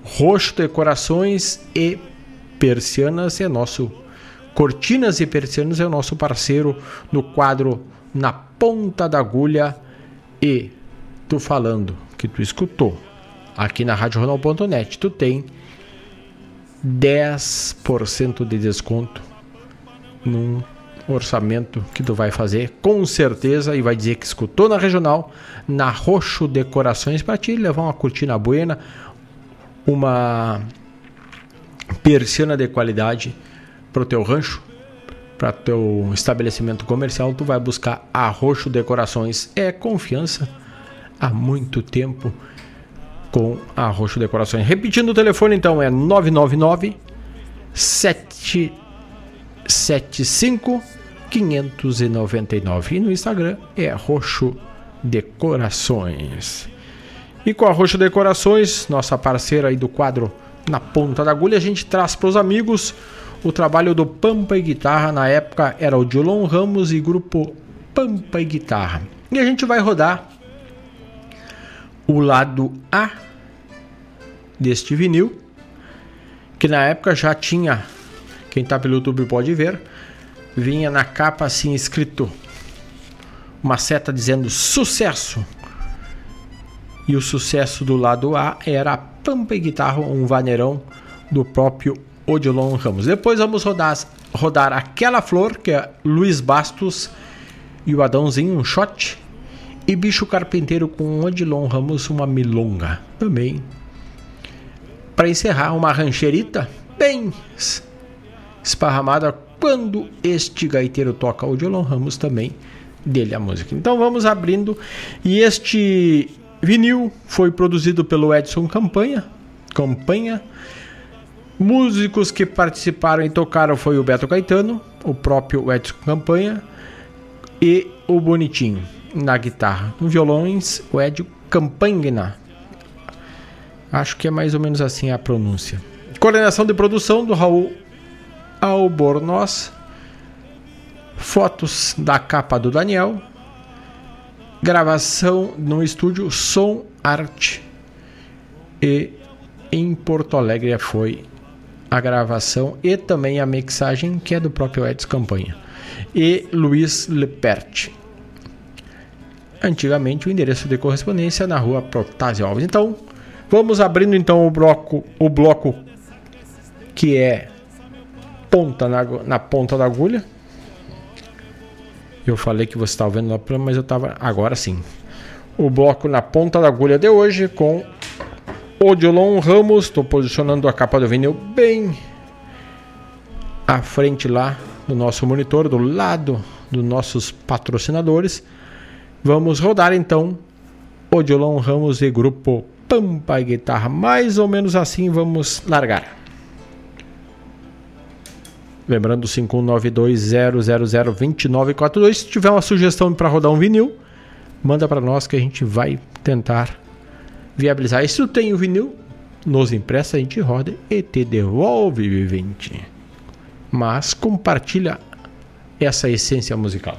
Roxo Decorações e Persianas é nosso Cortinas e Persianas é o nosso parceiro no quadro Na Ponta da Agulha. E tu falando que tu escutou aqui na RadioJornal.net, tu tem 10% de desconto num orçamento que tu vai fazer com certeza e vai dizer que escutou na regional, na Roxo Decorações para te levar uma cortina buena, uma persiana de qualidade para o teu rancho, para teu estabelecimento comercial, tu vai buscar a Roxo Decorações. É confiança há muito tempo com a Roxo Decorações. Repetindo o telefone então é 999 775 599 e no Instagram é Roxo Decorações. E com a Roxo Decorações, nossa parceira aí do quadro Na Ponta da Agulha, a gente traz para os amigos o trabalho do Pampa e Guitarra. Na época era o Dilon Ramos e grupo Pampa e Guitarra. E a gente vai rodar o lado A deste vinil, que na época já tinha, quem está pelo YouTube pode ver, vinha na capa assim escrito uma seta dizendo sucesso. E o sucesso do lado A era Pampa e Guitarra, um vaneirão do próprio Odilon Ramos. Depois vamos rodar, rodar aquela flor, que é Luiz Bastos e o Adãozinho, um shot e Bicho Carpinteiro com Odilon Ramos, uma milonga também. Para encerrar, uma rancherita bem esparramada quando este gaiteiro toca Odilon Ramos também dele a música. Então vamos abrindo e este vinil foi produzido pelo Edson Campanha, Campanha. Músicos que participaram e tocaram foi o Beto Caetano, o próprio Edson Campanha e o Bonitinho na guitarra. No violões, o Edio Campagna. Acho que é mais ou menos assim a pronúncia. Coordenação de produção do Raul Albornoz. Fotos da capa do Daniel. Gravação no estúdio Som Arte. E em Porto Alegre foi a gravação e também a mixagem que é do próprio Edson Campanha. E Luiz Lepert antigamente o endereço de correspondência na rua Protásio Alves. Então, vamos abrindo então o bloco, o bloco que é ponta na, na ponta da agulha. Eu falei que você estava vendo lá, mas eu estava agora sim. O bloco na ponta da agulha de hoje com Odilon Ramos. Estou posicionando a capa do vinil bem à frente lá do nosso monitor, do lado dos nossos patrocinadores. Vamos rodar então Odilon Ramos e grupo Pampa e Guitarra. Mais ou menos assim vamos largar. Lembrando 5192002942. Se tiver uma sugestão para rodar um vinil, manda para nós que a gente vai tentar viabilizar. E se tu tem o vinil, nos empresta, a gente roda e te devolve, vivente. Mas compartilha essa essência musical.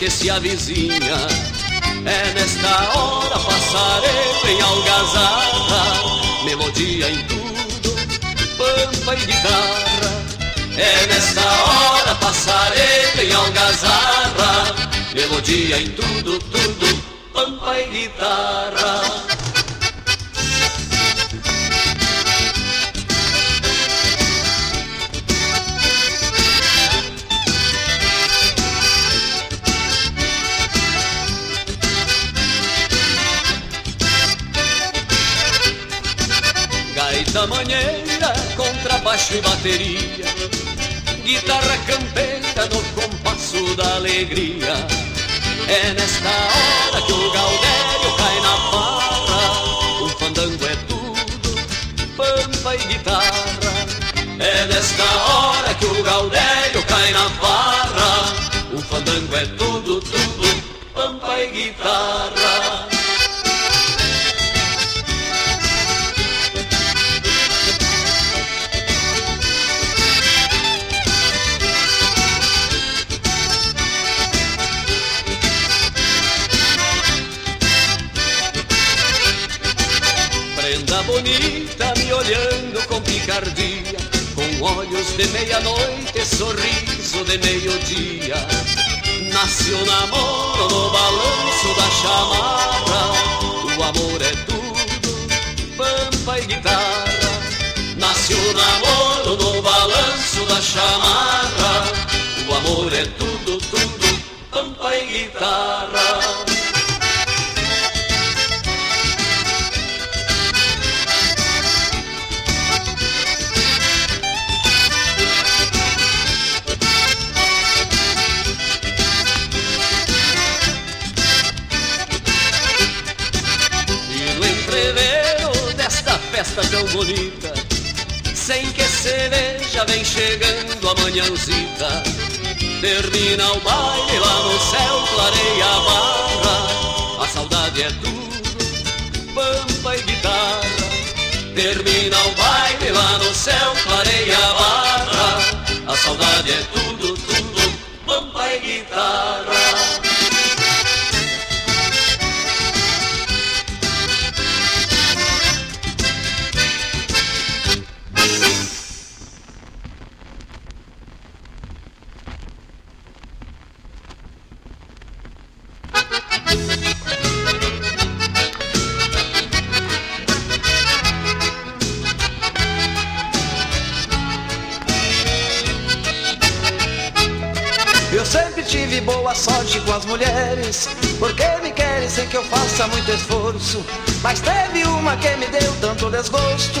Que se avizinha. É nesta hora passarei em algazarra, melodia em tudo, pampa e guitarra. É nesta hora passarela e algazarra Melodia em tudo, tudo, pampa e guitarra Gaita manheira, contrabaixo e bateria. Guitarra campeira no compasso da alegria. É nesta hora que o Gaudério cai na barra. O fandango é tudo, pampa e guitarra. É nesta hora que o Gaudério cai na barra. O fandango é tudo, tudo, pampa e guitarra de meia-noite, sorriso de meio-dia. Nasce o namoro no balanço da chamarra O amor é tudo, pampa e guitarra. Nasce o namoro no balanço da chamarra O amor é tudo, tudo, pampa e guitarra bonita. Sem que se veja vem chegando a manhãzita. Termina o baile lá no céu, clareia a barra. A saudade é tudo, pampa e guitarra. Termina o baile lá no céu, clareia a barra. A saudade é tudo, Porque me querem sem que eu faça muito esforço? Mas teve uma que me deu tanto desgosto.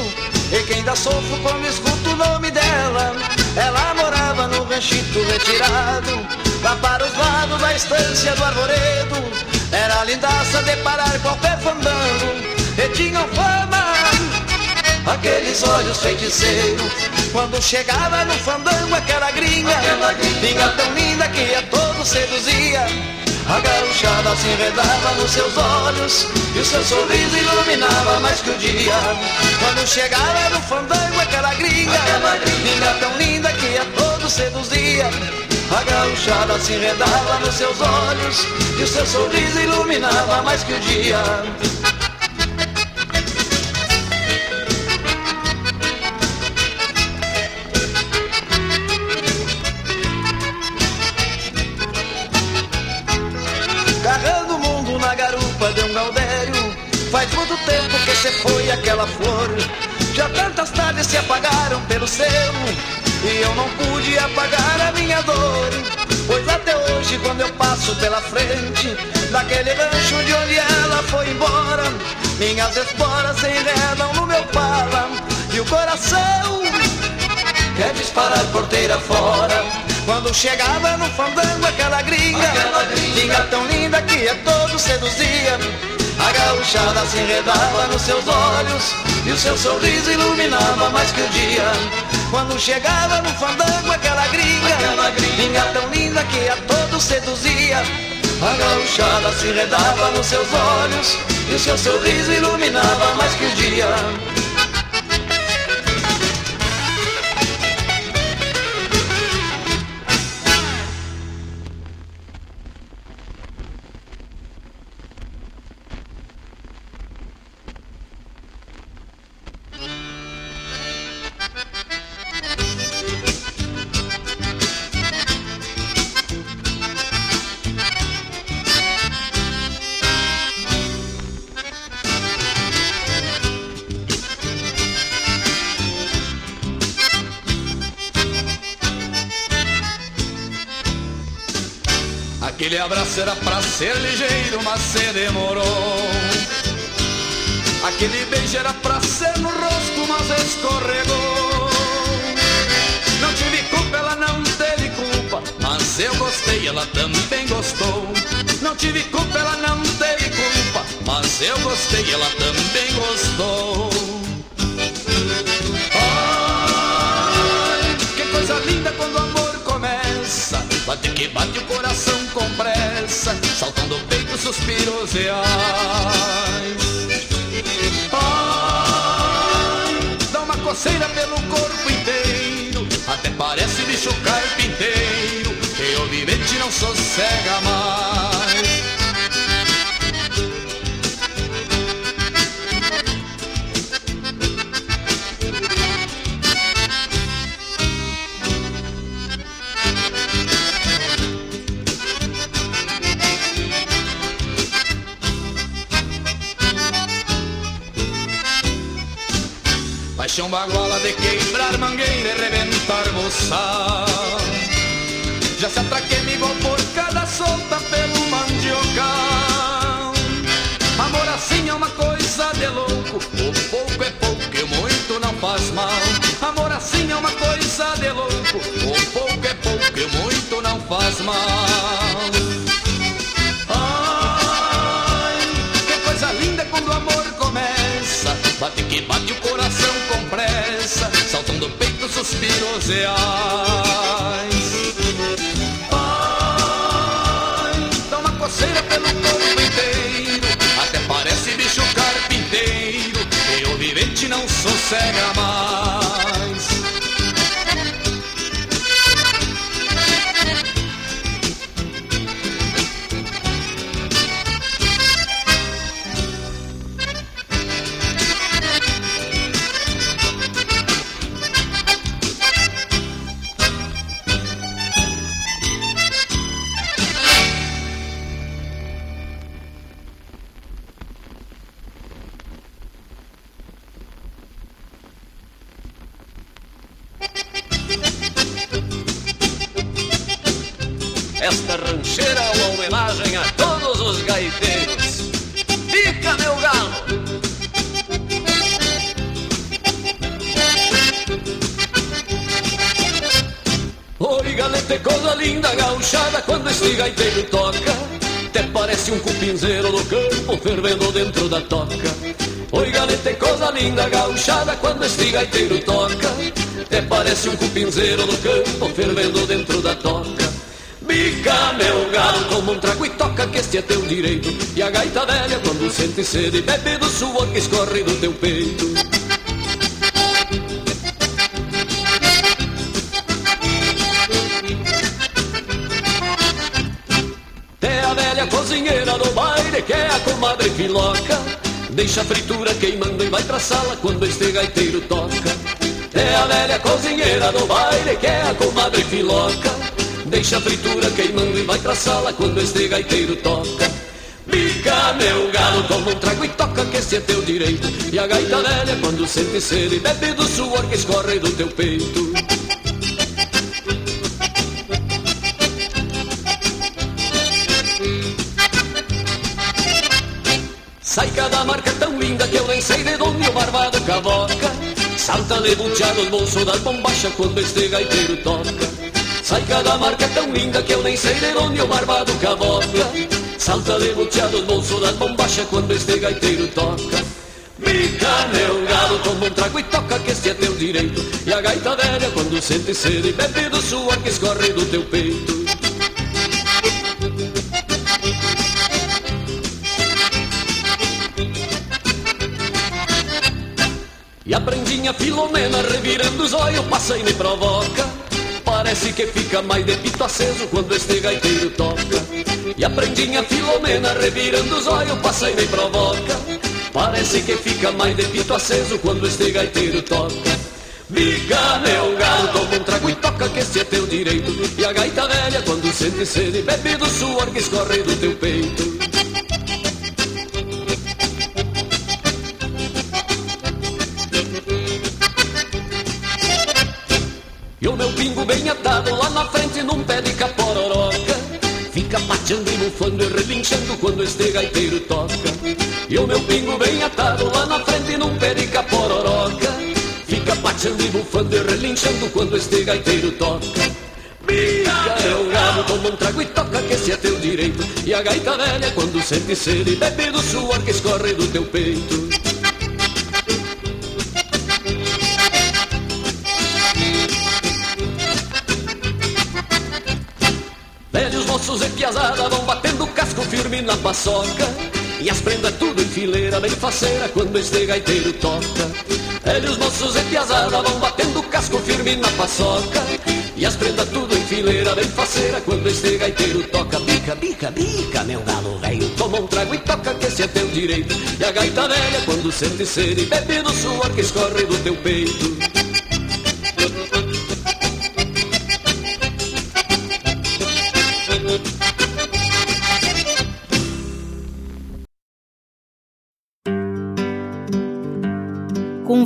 E que ainda sofro quando escuto o nome dela. Ela morava no ranchito retirado. Lá para os lados da estância do arvoredo. Era lindaça de parar qualquer fandango E tinham fama Aqueles olhos feiticeiros. Quando chegava no fandango aquela gringa Vinha tão linda que a todos seduzia A gauchada se enredava nos seus olhos E o seu sorriso iluminava mais que o dia. Quando chegava no fandango aquela gringa Vinha tão linda que a todos seduzia. A gauchada se enredava nos seus olhos E o seu sorriso iluminava mais que o dia se foi aquela flor. Já tantas tardes se apagaram pelo céu E eu não pude apagar a minha dor. Pois até hoje quando eu passo pela frente Daquele rancho de onde ela foi embora Minhas esporas se enredam no meu pala E o coração quer disparar porteira fora. Quando chegava no fandango aquela gringa Gringa. tão linda que a todos seduzia A gauchada se enredava nos seus olhos E o seu sorriso iluminava mais que o dia. Quando chegava no fandango aquela gringa Gringa tão linda que a todos seduzia. A gauchada se enredava nos seus olhos E o seu sorriso iluminava mais que o dia abraço era pra ser ligeiro, mas se demorou. Aquele beijo era pra ser no rosto, mas escorregou. Não tive culpa, ela não teve culpa, mas eu gostei, ela também gostou. Não tive culpa, ela não teve culpa, mas eu gostei, ela também gostou. Bate que bate o coração com pressa, saltam do peito suspiros reais. Ai, dá uma coceira pelo corpo inteiro, até parece bicho carpinteiro, que o vivente não sossega mais. Paixão baguala de quebrar mangueira e rebentar boçal Já se atraquei igual por cada solta pelo mandiocal Amor assim é uma coisa de louco. O pouco é pouco e muito não faz mal. Amor assim é uma coisa de louco. O pouco é pouco e muito não faz mal Bate que bate o coração com pressa Saltam do peito suspiros reais Ai, dá uma coceira pelo corpo inteiro Até parece bicho carpinteiro. E o vivente não sossega mais quando este gaiteiro toca, até parece um cupinzeiro do campo fervendo dentro da toca. Bica, meu galo, toma um trago e toca que este é teu direito. E a gaita velha, quando sente sede, bebe do suor que escorre do teu peito. Cozinheira do baile que é a comadre filoca Deixa a fritura queimando vai pra sala quando este gaiteiro toca. É a velha cozinheira do baile que é a comadre filoca. Deixa a fritura queimando e vai pra sala quando este gaiteiro toca. Bica, meu galo, toma um trago e toca que esse é teu direito. E a gaita velha quando sente sede bebe do suor que escorre do teu peito sei de onde o barbado cavoca. Salta debuteado os bolsos das bombachas quando este gaiteiro toca. Sai cada marca tão linda que eu nem sei de onde o barbado cavoca. Salta debuteado os bolsos das bombachas quando este gaiteiro toca. Bica, meu galo, toma um trago e toca que este é teu direito. E a gaita velha quando sente sede bebe do suor que escorre do teu peito A prendinha Filomena revirando os olhos passa e me provoca. Parece que fica mais de pito aceso quando este gaiteiro toca. E a prendinha Filomena revirando os olhos passa e me provoca. Parece que fica mais de pito aceso quando este gaiteiro toca. Bica, meu galo, toma um trago e toca que esse é teu direito. E a gaita velha quando sente sede bebe do suor que escorre do teu peito meu pingo bem atado lá na frente num pé de capororoca Fica pateando bufando e relinchando quando este gaiteiro toca. E o meu pingo bem atado lá na frente num perica pororoca. Fica pateando e bufando e relinchando quando este gaiteiro toca. Bica é o galo, toma um trago e toca que esse é teu direito. E a gaita velha quando sente sede, bebe do suor que escorre do teu peito. Moços e piazada vão batendo casco firme na paçoca. E as prendas tudo em fileira, bem faceira quando este gaiteiro toca. Velhos moços e piazada vão batendo casco firme na paçoca. E as prendas tudo em fileira, bem faceira quando este gaiteiro toca. Bica, bica, bica, meu galo velho Toma um trago e toca que esse é teu direito. E a gaita velha quando sente sede Bebe do suor que escorre do teu peito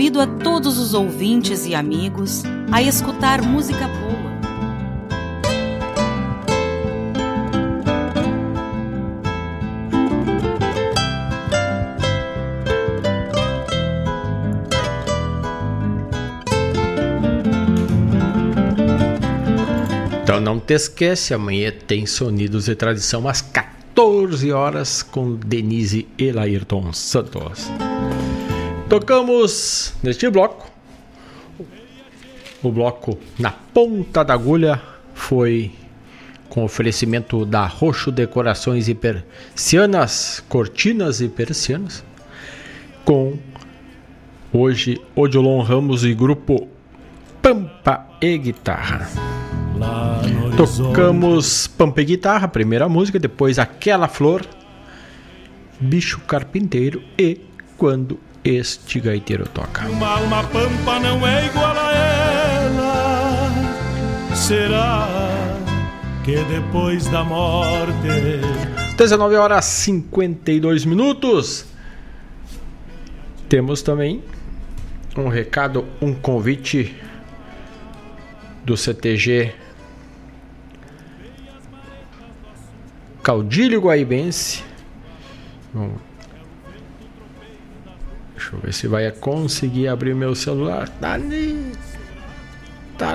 Convido a todos os ouvintes e amigos a escutar música boa. Então não te esquece, amanhã tem Sonidos e Tradição às 14 horas com Denise e Laírton Santos. Tocamos neste bloco. O bloco na ponta da agulha foi com oferecimento da Roxo Decorações e Persianas, Cortinas e Persianas, com hoje Odilon Ramos e grupo Pampa e Guitarra. Tocamos Pampa e Guitarra, primeira música, depois Aquela Flor, Bicho Carpinteiro e Quando este gaiteiro toca. Uma alma pampa não é igual a ela. Será que depois da morte. 19 horas 52 minutos. Temos também um recado, um convite do CTG Caudilho Guaibense. Bom, Deixa eu ver se vai conseguir abrir meu celular. Tá, li... tá.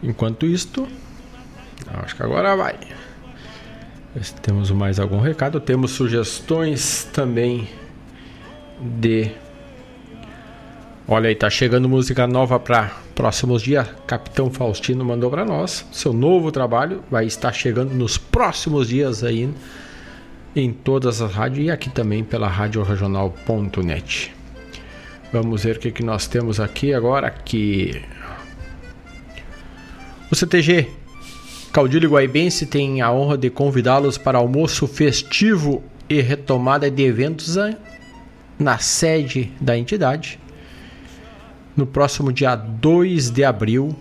Enquanto isto, acho que agora vai. Se temos mais algum recado, temos sugestões também de Olha aí, tá chegando música nova para próximos dias. Capitão Faustino mandou para nós. Seu novo trabalho vai estar chegando nos próximos dias aí em todas as rádios e aqui também pela rádio regional.net. Vamos ver o que, que nós temos aqui agora que o CTG Caudilho Guaibense tem a honra de convidá-los para almoço festivo e retomada de eventos na sede da entidade no próximo dia 2 de abril,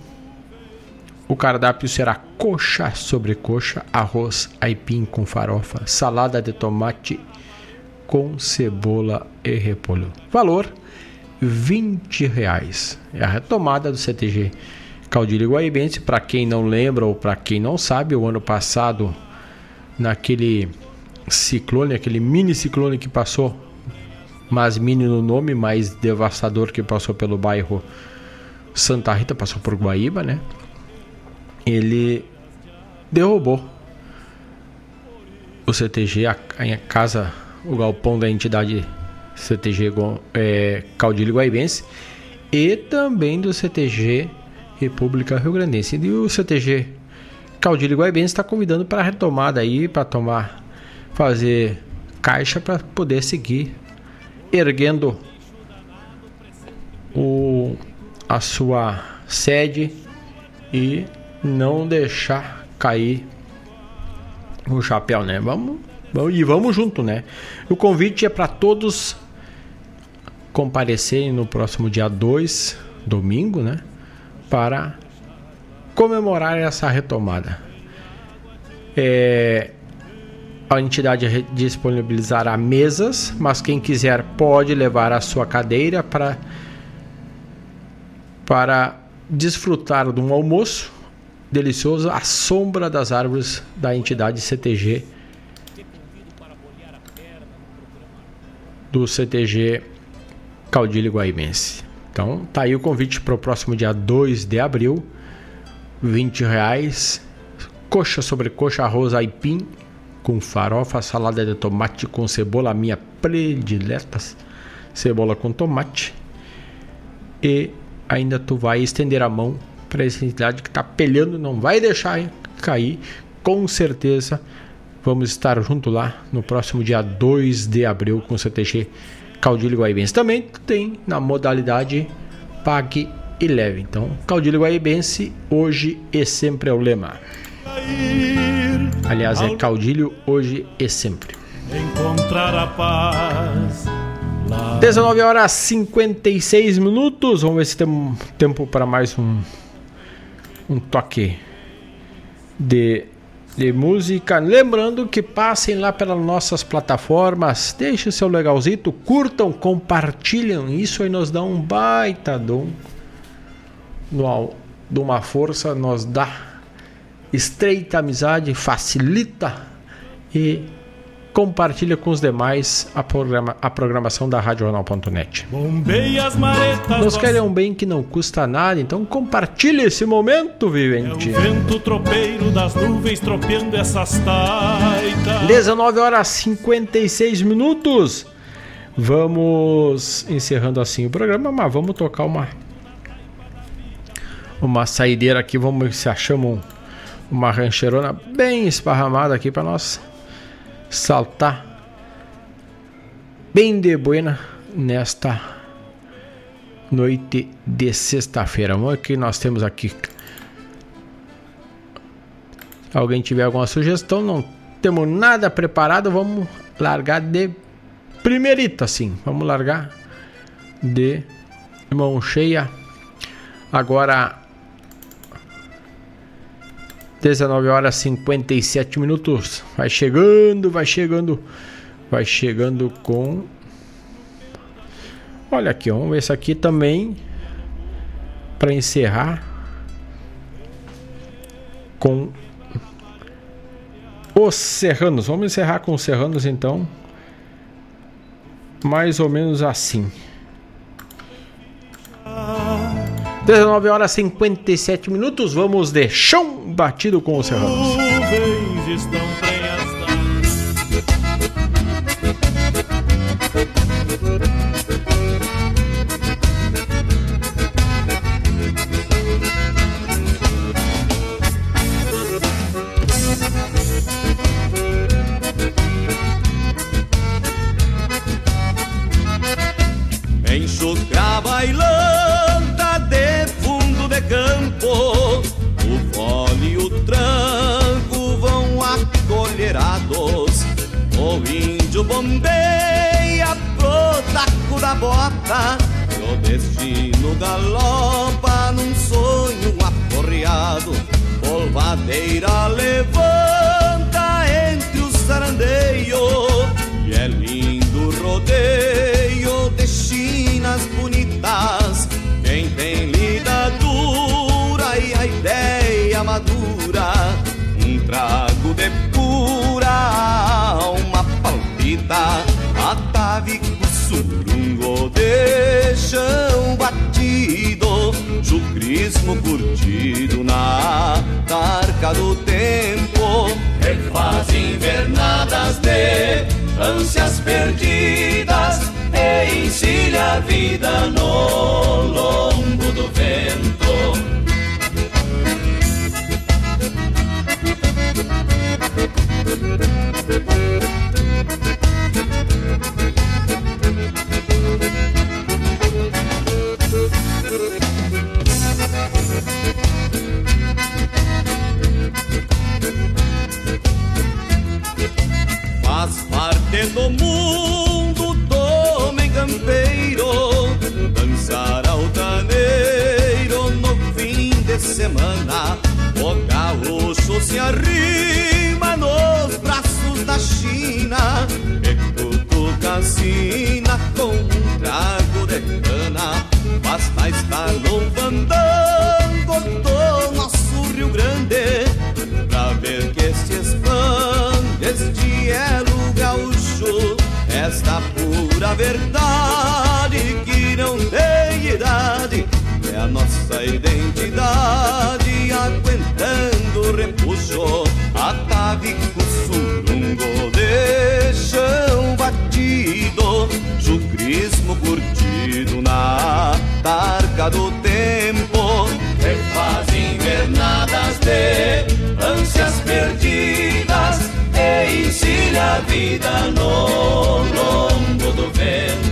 o cardápio será coxa sobre coxa, arroz aipim com farofa, salada de tomate com cebola e repolho. Valor 20 reais. É a retomada do CTG Caudilho Guaibense. Para quem não lembra ou para quem não sabe, o ano passado, naquele ciclone, aquele mini ciclone que passou mais mini no nome, mais devastador que passou pelo bairro Santa Rita, passou por Guaíba, né? Ele derrubou o CTG, a, a casa, o galpão da entidade CTG é, Caudilho Guaibense e também do CTG República Rio Grandense. E o CTG Caudilho Guaibense está convidando para a retomada aí, para tomar, fazer caixa para poder seguir erguendo a sua sede e não deixar cair o chapéu, né? Vamos, vamos e vamos junto, né? O convite é para todos comparecerem no próximo dia 2, domingo, né? Para comemorar essa retomada. É, a entidade disponibilizará mesas, mas quem quiser pode levar a sua cadeira para para desfrutar de um almoço delicioso à sombra das árvores da entidade CTG do CTG Caudilho Guaimense. Então tá aí o convite para o próximo dia 2 de abril, 20 reais, coxa sobre coxa, arroz aipim com farofa, salada de tomate com cebola, minha predileta, cebola com tomate. E ainda tu vai estender a mão para essa entidade que está pelhando, não vai deixar cair, com certeza. Vamos estar junto lá no próximo dia 2 de abril com o CTG Caudilho Guaibense. Também tem na modalidade Pague e Leve. Então, Caudilho Guaibense, hoje e sempre é o lema. Aliás, é Caudilho hoje e sempre. Encontrar a paz 19 horas 56 minutos. Vamos ver se tem tempo para mais um, um toque de, de música. Lembrando que passem lá pelas nossas plataformas, deixem seu legalzito, curtam, compartilham. Isso aí nos dá um baita dom, de uma força, nos dá estreita amizade, facilita e compartilha com os demais a, programa, a programação da RadioJornal.net. Nos querem um bem que não custa nada, então compartilhe esse momento, vivente. É vento tropeiro das nuvens tropeando essas taitas. 19 horas 56 minutos. Vamos encerrando assim o programa, mas vamos tocar uma uma saideira aqui, vamos ver se achamos uma rancheirona bem esparramada aqui para nós saltar bem de buena nesta noite de sexta-feira. Vamos que nós temos aqui. Alguém tiver alguma sugestão, não temos nada preparado, vamos largar de primeirita assim. Vamos largar de mão cheia. Agora 19 horas 57 minutos. Vai chegando, vai chegando, vai chegando com. Olha aqui, vamos ver esse aqui também para encerrar com os Serranos. Vamos encerrar com os Serranos então. Mais ou menos assim. 19 horas 57 minutos, vamos de chão batido com os serranos. Nuvens estão bombeia pro taco da bota E o destino galopa num sonho aporreado Polvadeira levanta entre os sarandeios E é lindo rodeio de chinas bonitas trago de pura alma palpita Atavico surungo de chão batido Chucrismo curtido na tarca do tempo. Refaz invernadas de ânsias perdidas E encilha a vida no lombo do vento Faz parte do mundo do homem campeiro dançar altaneiro no fim de semana se arrima nos braços da China E cutuca sina com um trago de cana. Basta estar no fandango do nosso Rio Grande Pra ver que se expande este elo gaúcho. Esta pura verdade que não tem idade É a nossa identidade aguentando o repuxo Atavico surungo de chão batido Chucrismo curtido na targa do tempo. Refaz invernadas de ânsias perdidas E ensina a vida no longo do vento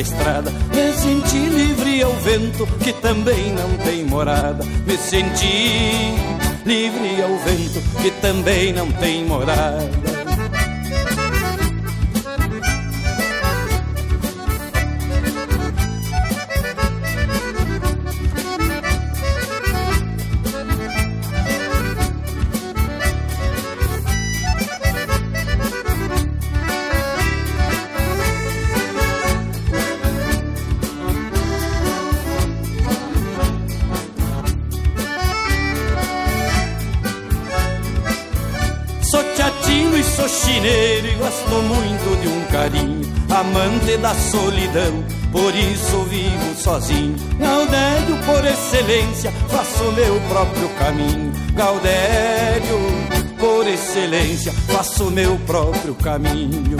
estrada. Me senti livre ao vento, que também não tem morada. Me senti livre ao vento, que também não tem sou chineiro e gosto muito de um carinho Amante da solidão, por isso vivo sozinho. Gaudério por excelência, faço meu próprio caminho. Gaudério por excelência, faço meu próprio caminho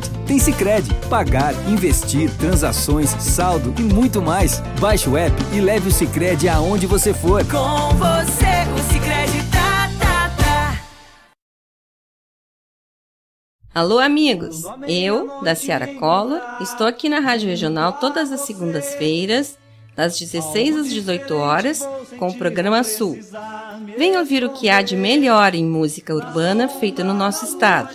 que o verão pede, tem Cicred. Pagar, investir, transações, saldo e muito mais. Baixe o app e leve o Cicred aonde você for. Com você, o Cicred tá, tá, tá. Alô, amigos! Eu, da Ciara Collor, estou aqui na Rádio Regional todas as segundas-feiras, das 16 às 18 horas, com o programa Sul. Venha ouvir o que há de melhor em música urbana feita no nosso estado,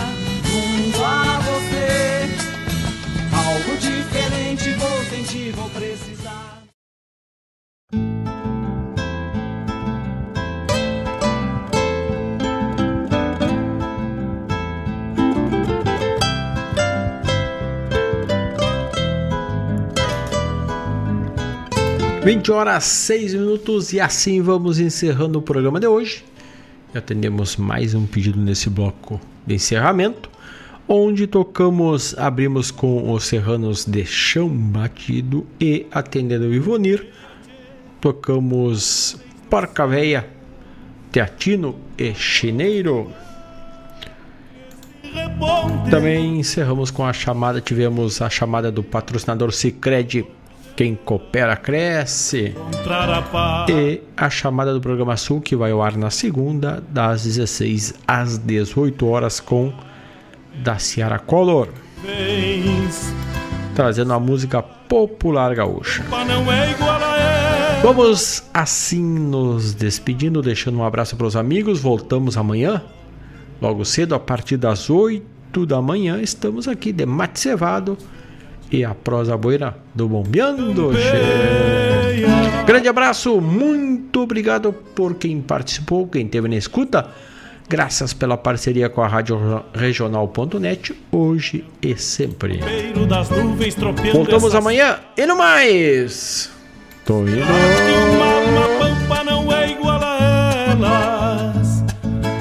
20 horas 6 minutos e assim vamos encerrando o programa de hoje. Atendemos mais um pedido nesse bloco de encerramento, onde tocamos, abrimos com os Serranos de Chão Batido e atendendo o Ivonir, tocamos Porca Véia, Teatino e Chineiro. Também encerramos com a chamada, tivemos a chamada do patrocinador Sicredi quem coopera cresce. E a chamada do programa Sul, que vai ao ar na segunda, das 16 às 18 horas, com da Ciara Color. Trazendo a música popular gaúcha. Vamos assim nos despedindo, deixando um abraço para os amigos. Voltamos amanhã, logo cedo, a partir das 8 da manhã. Estamos aqui de mate cevado e a prosa boeira do Bombeando. Che. Grande abraço, muito obrigado por quem participou, quem esteve na escuta. Graças pela parceria com a Rádio Regional.net, hoje e sempre. Voltamos amanhã e no mais. Tô indo.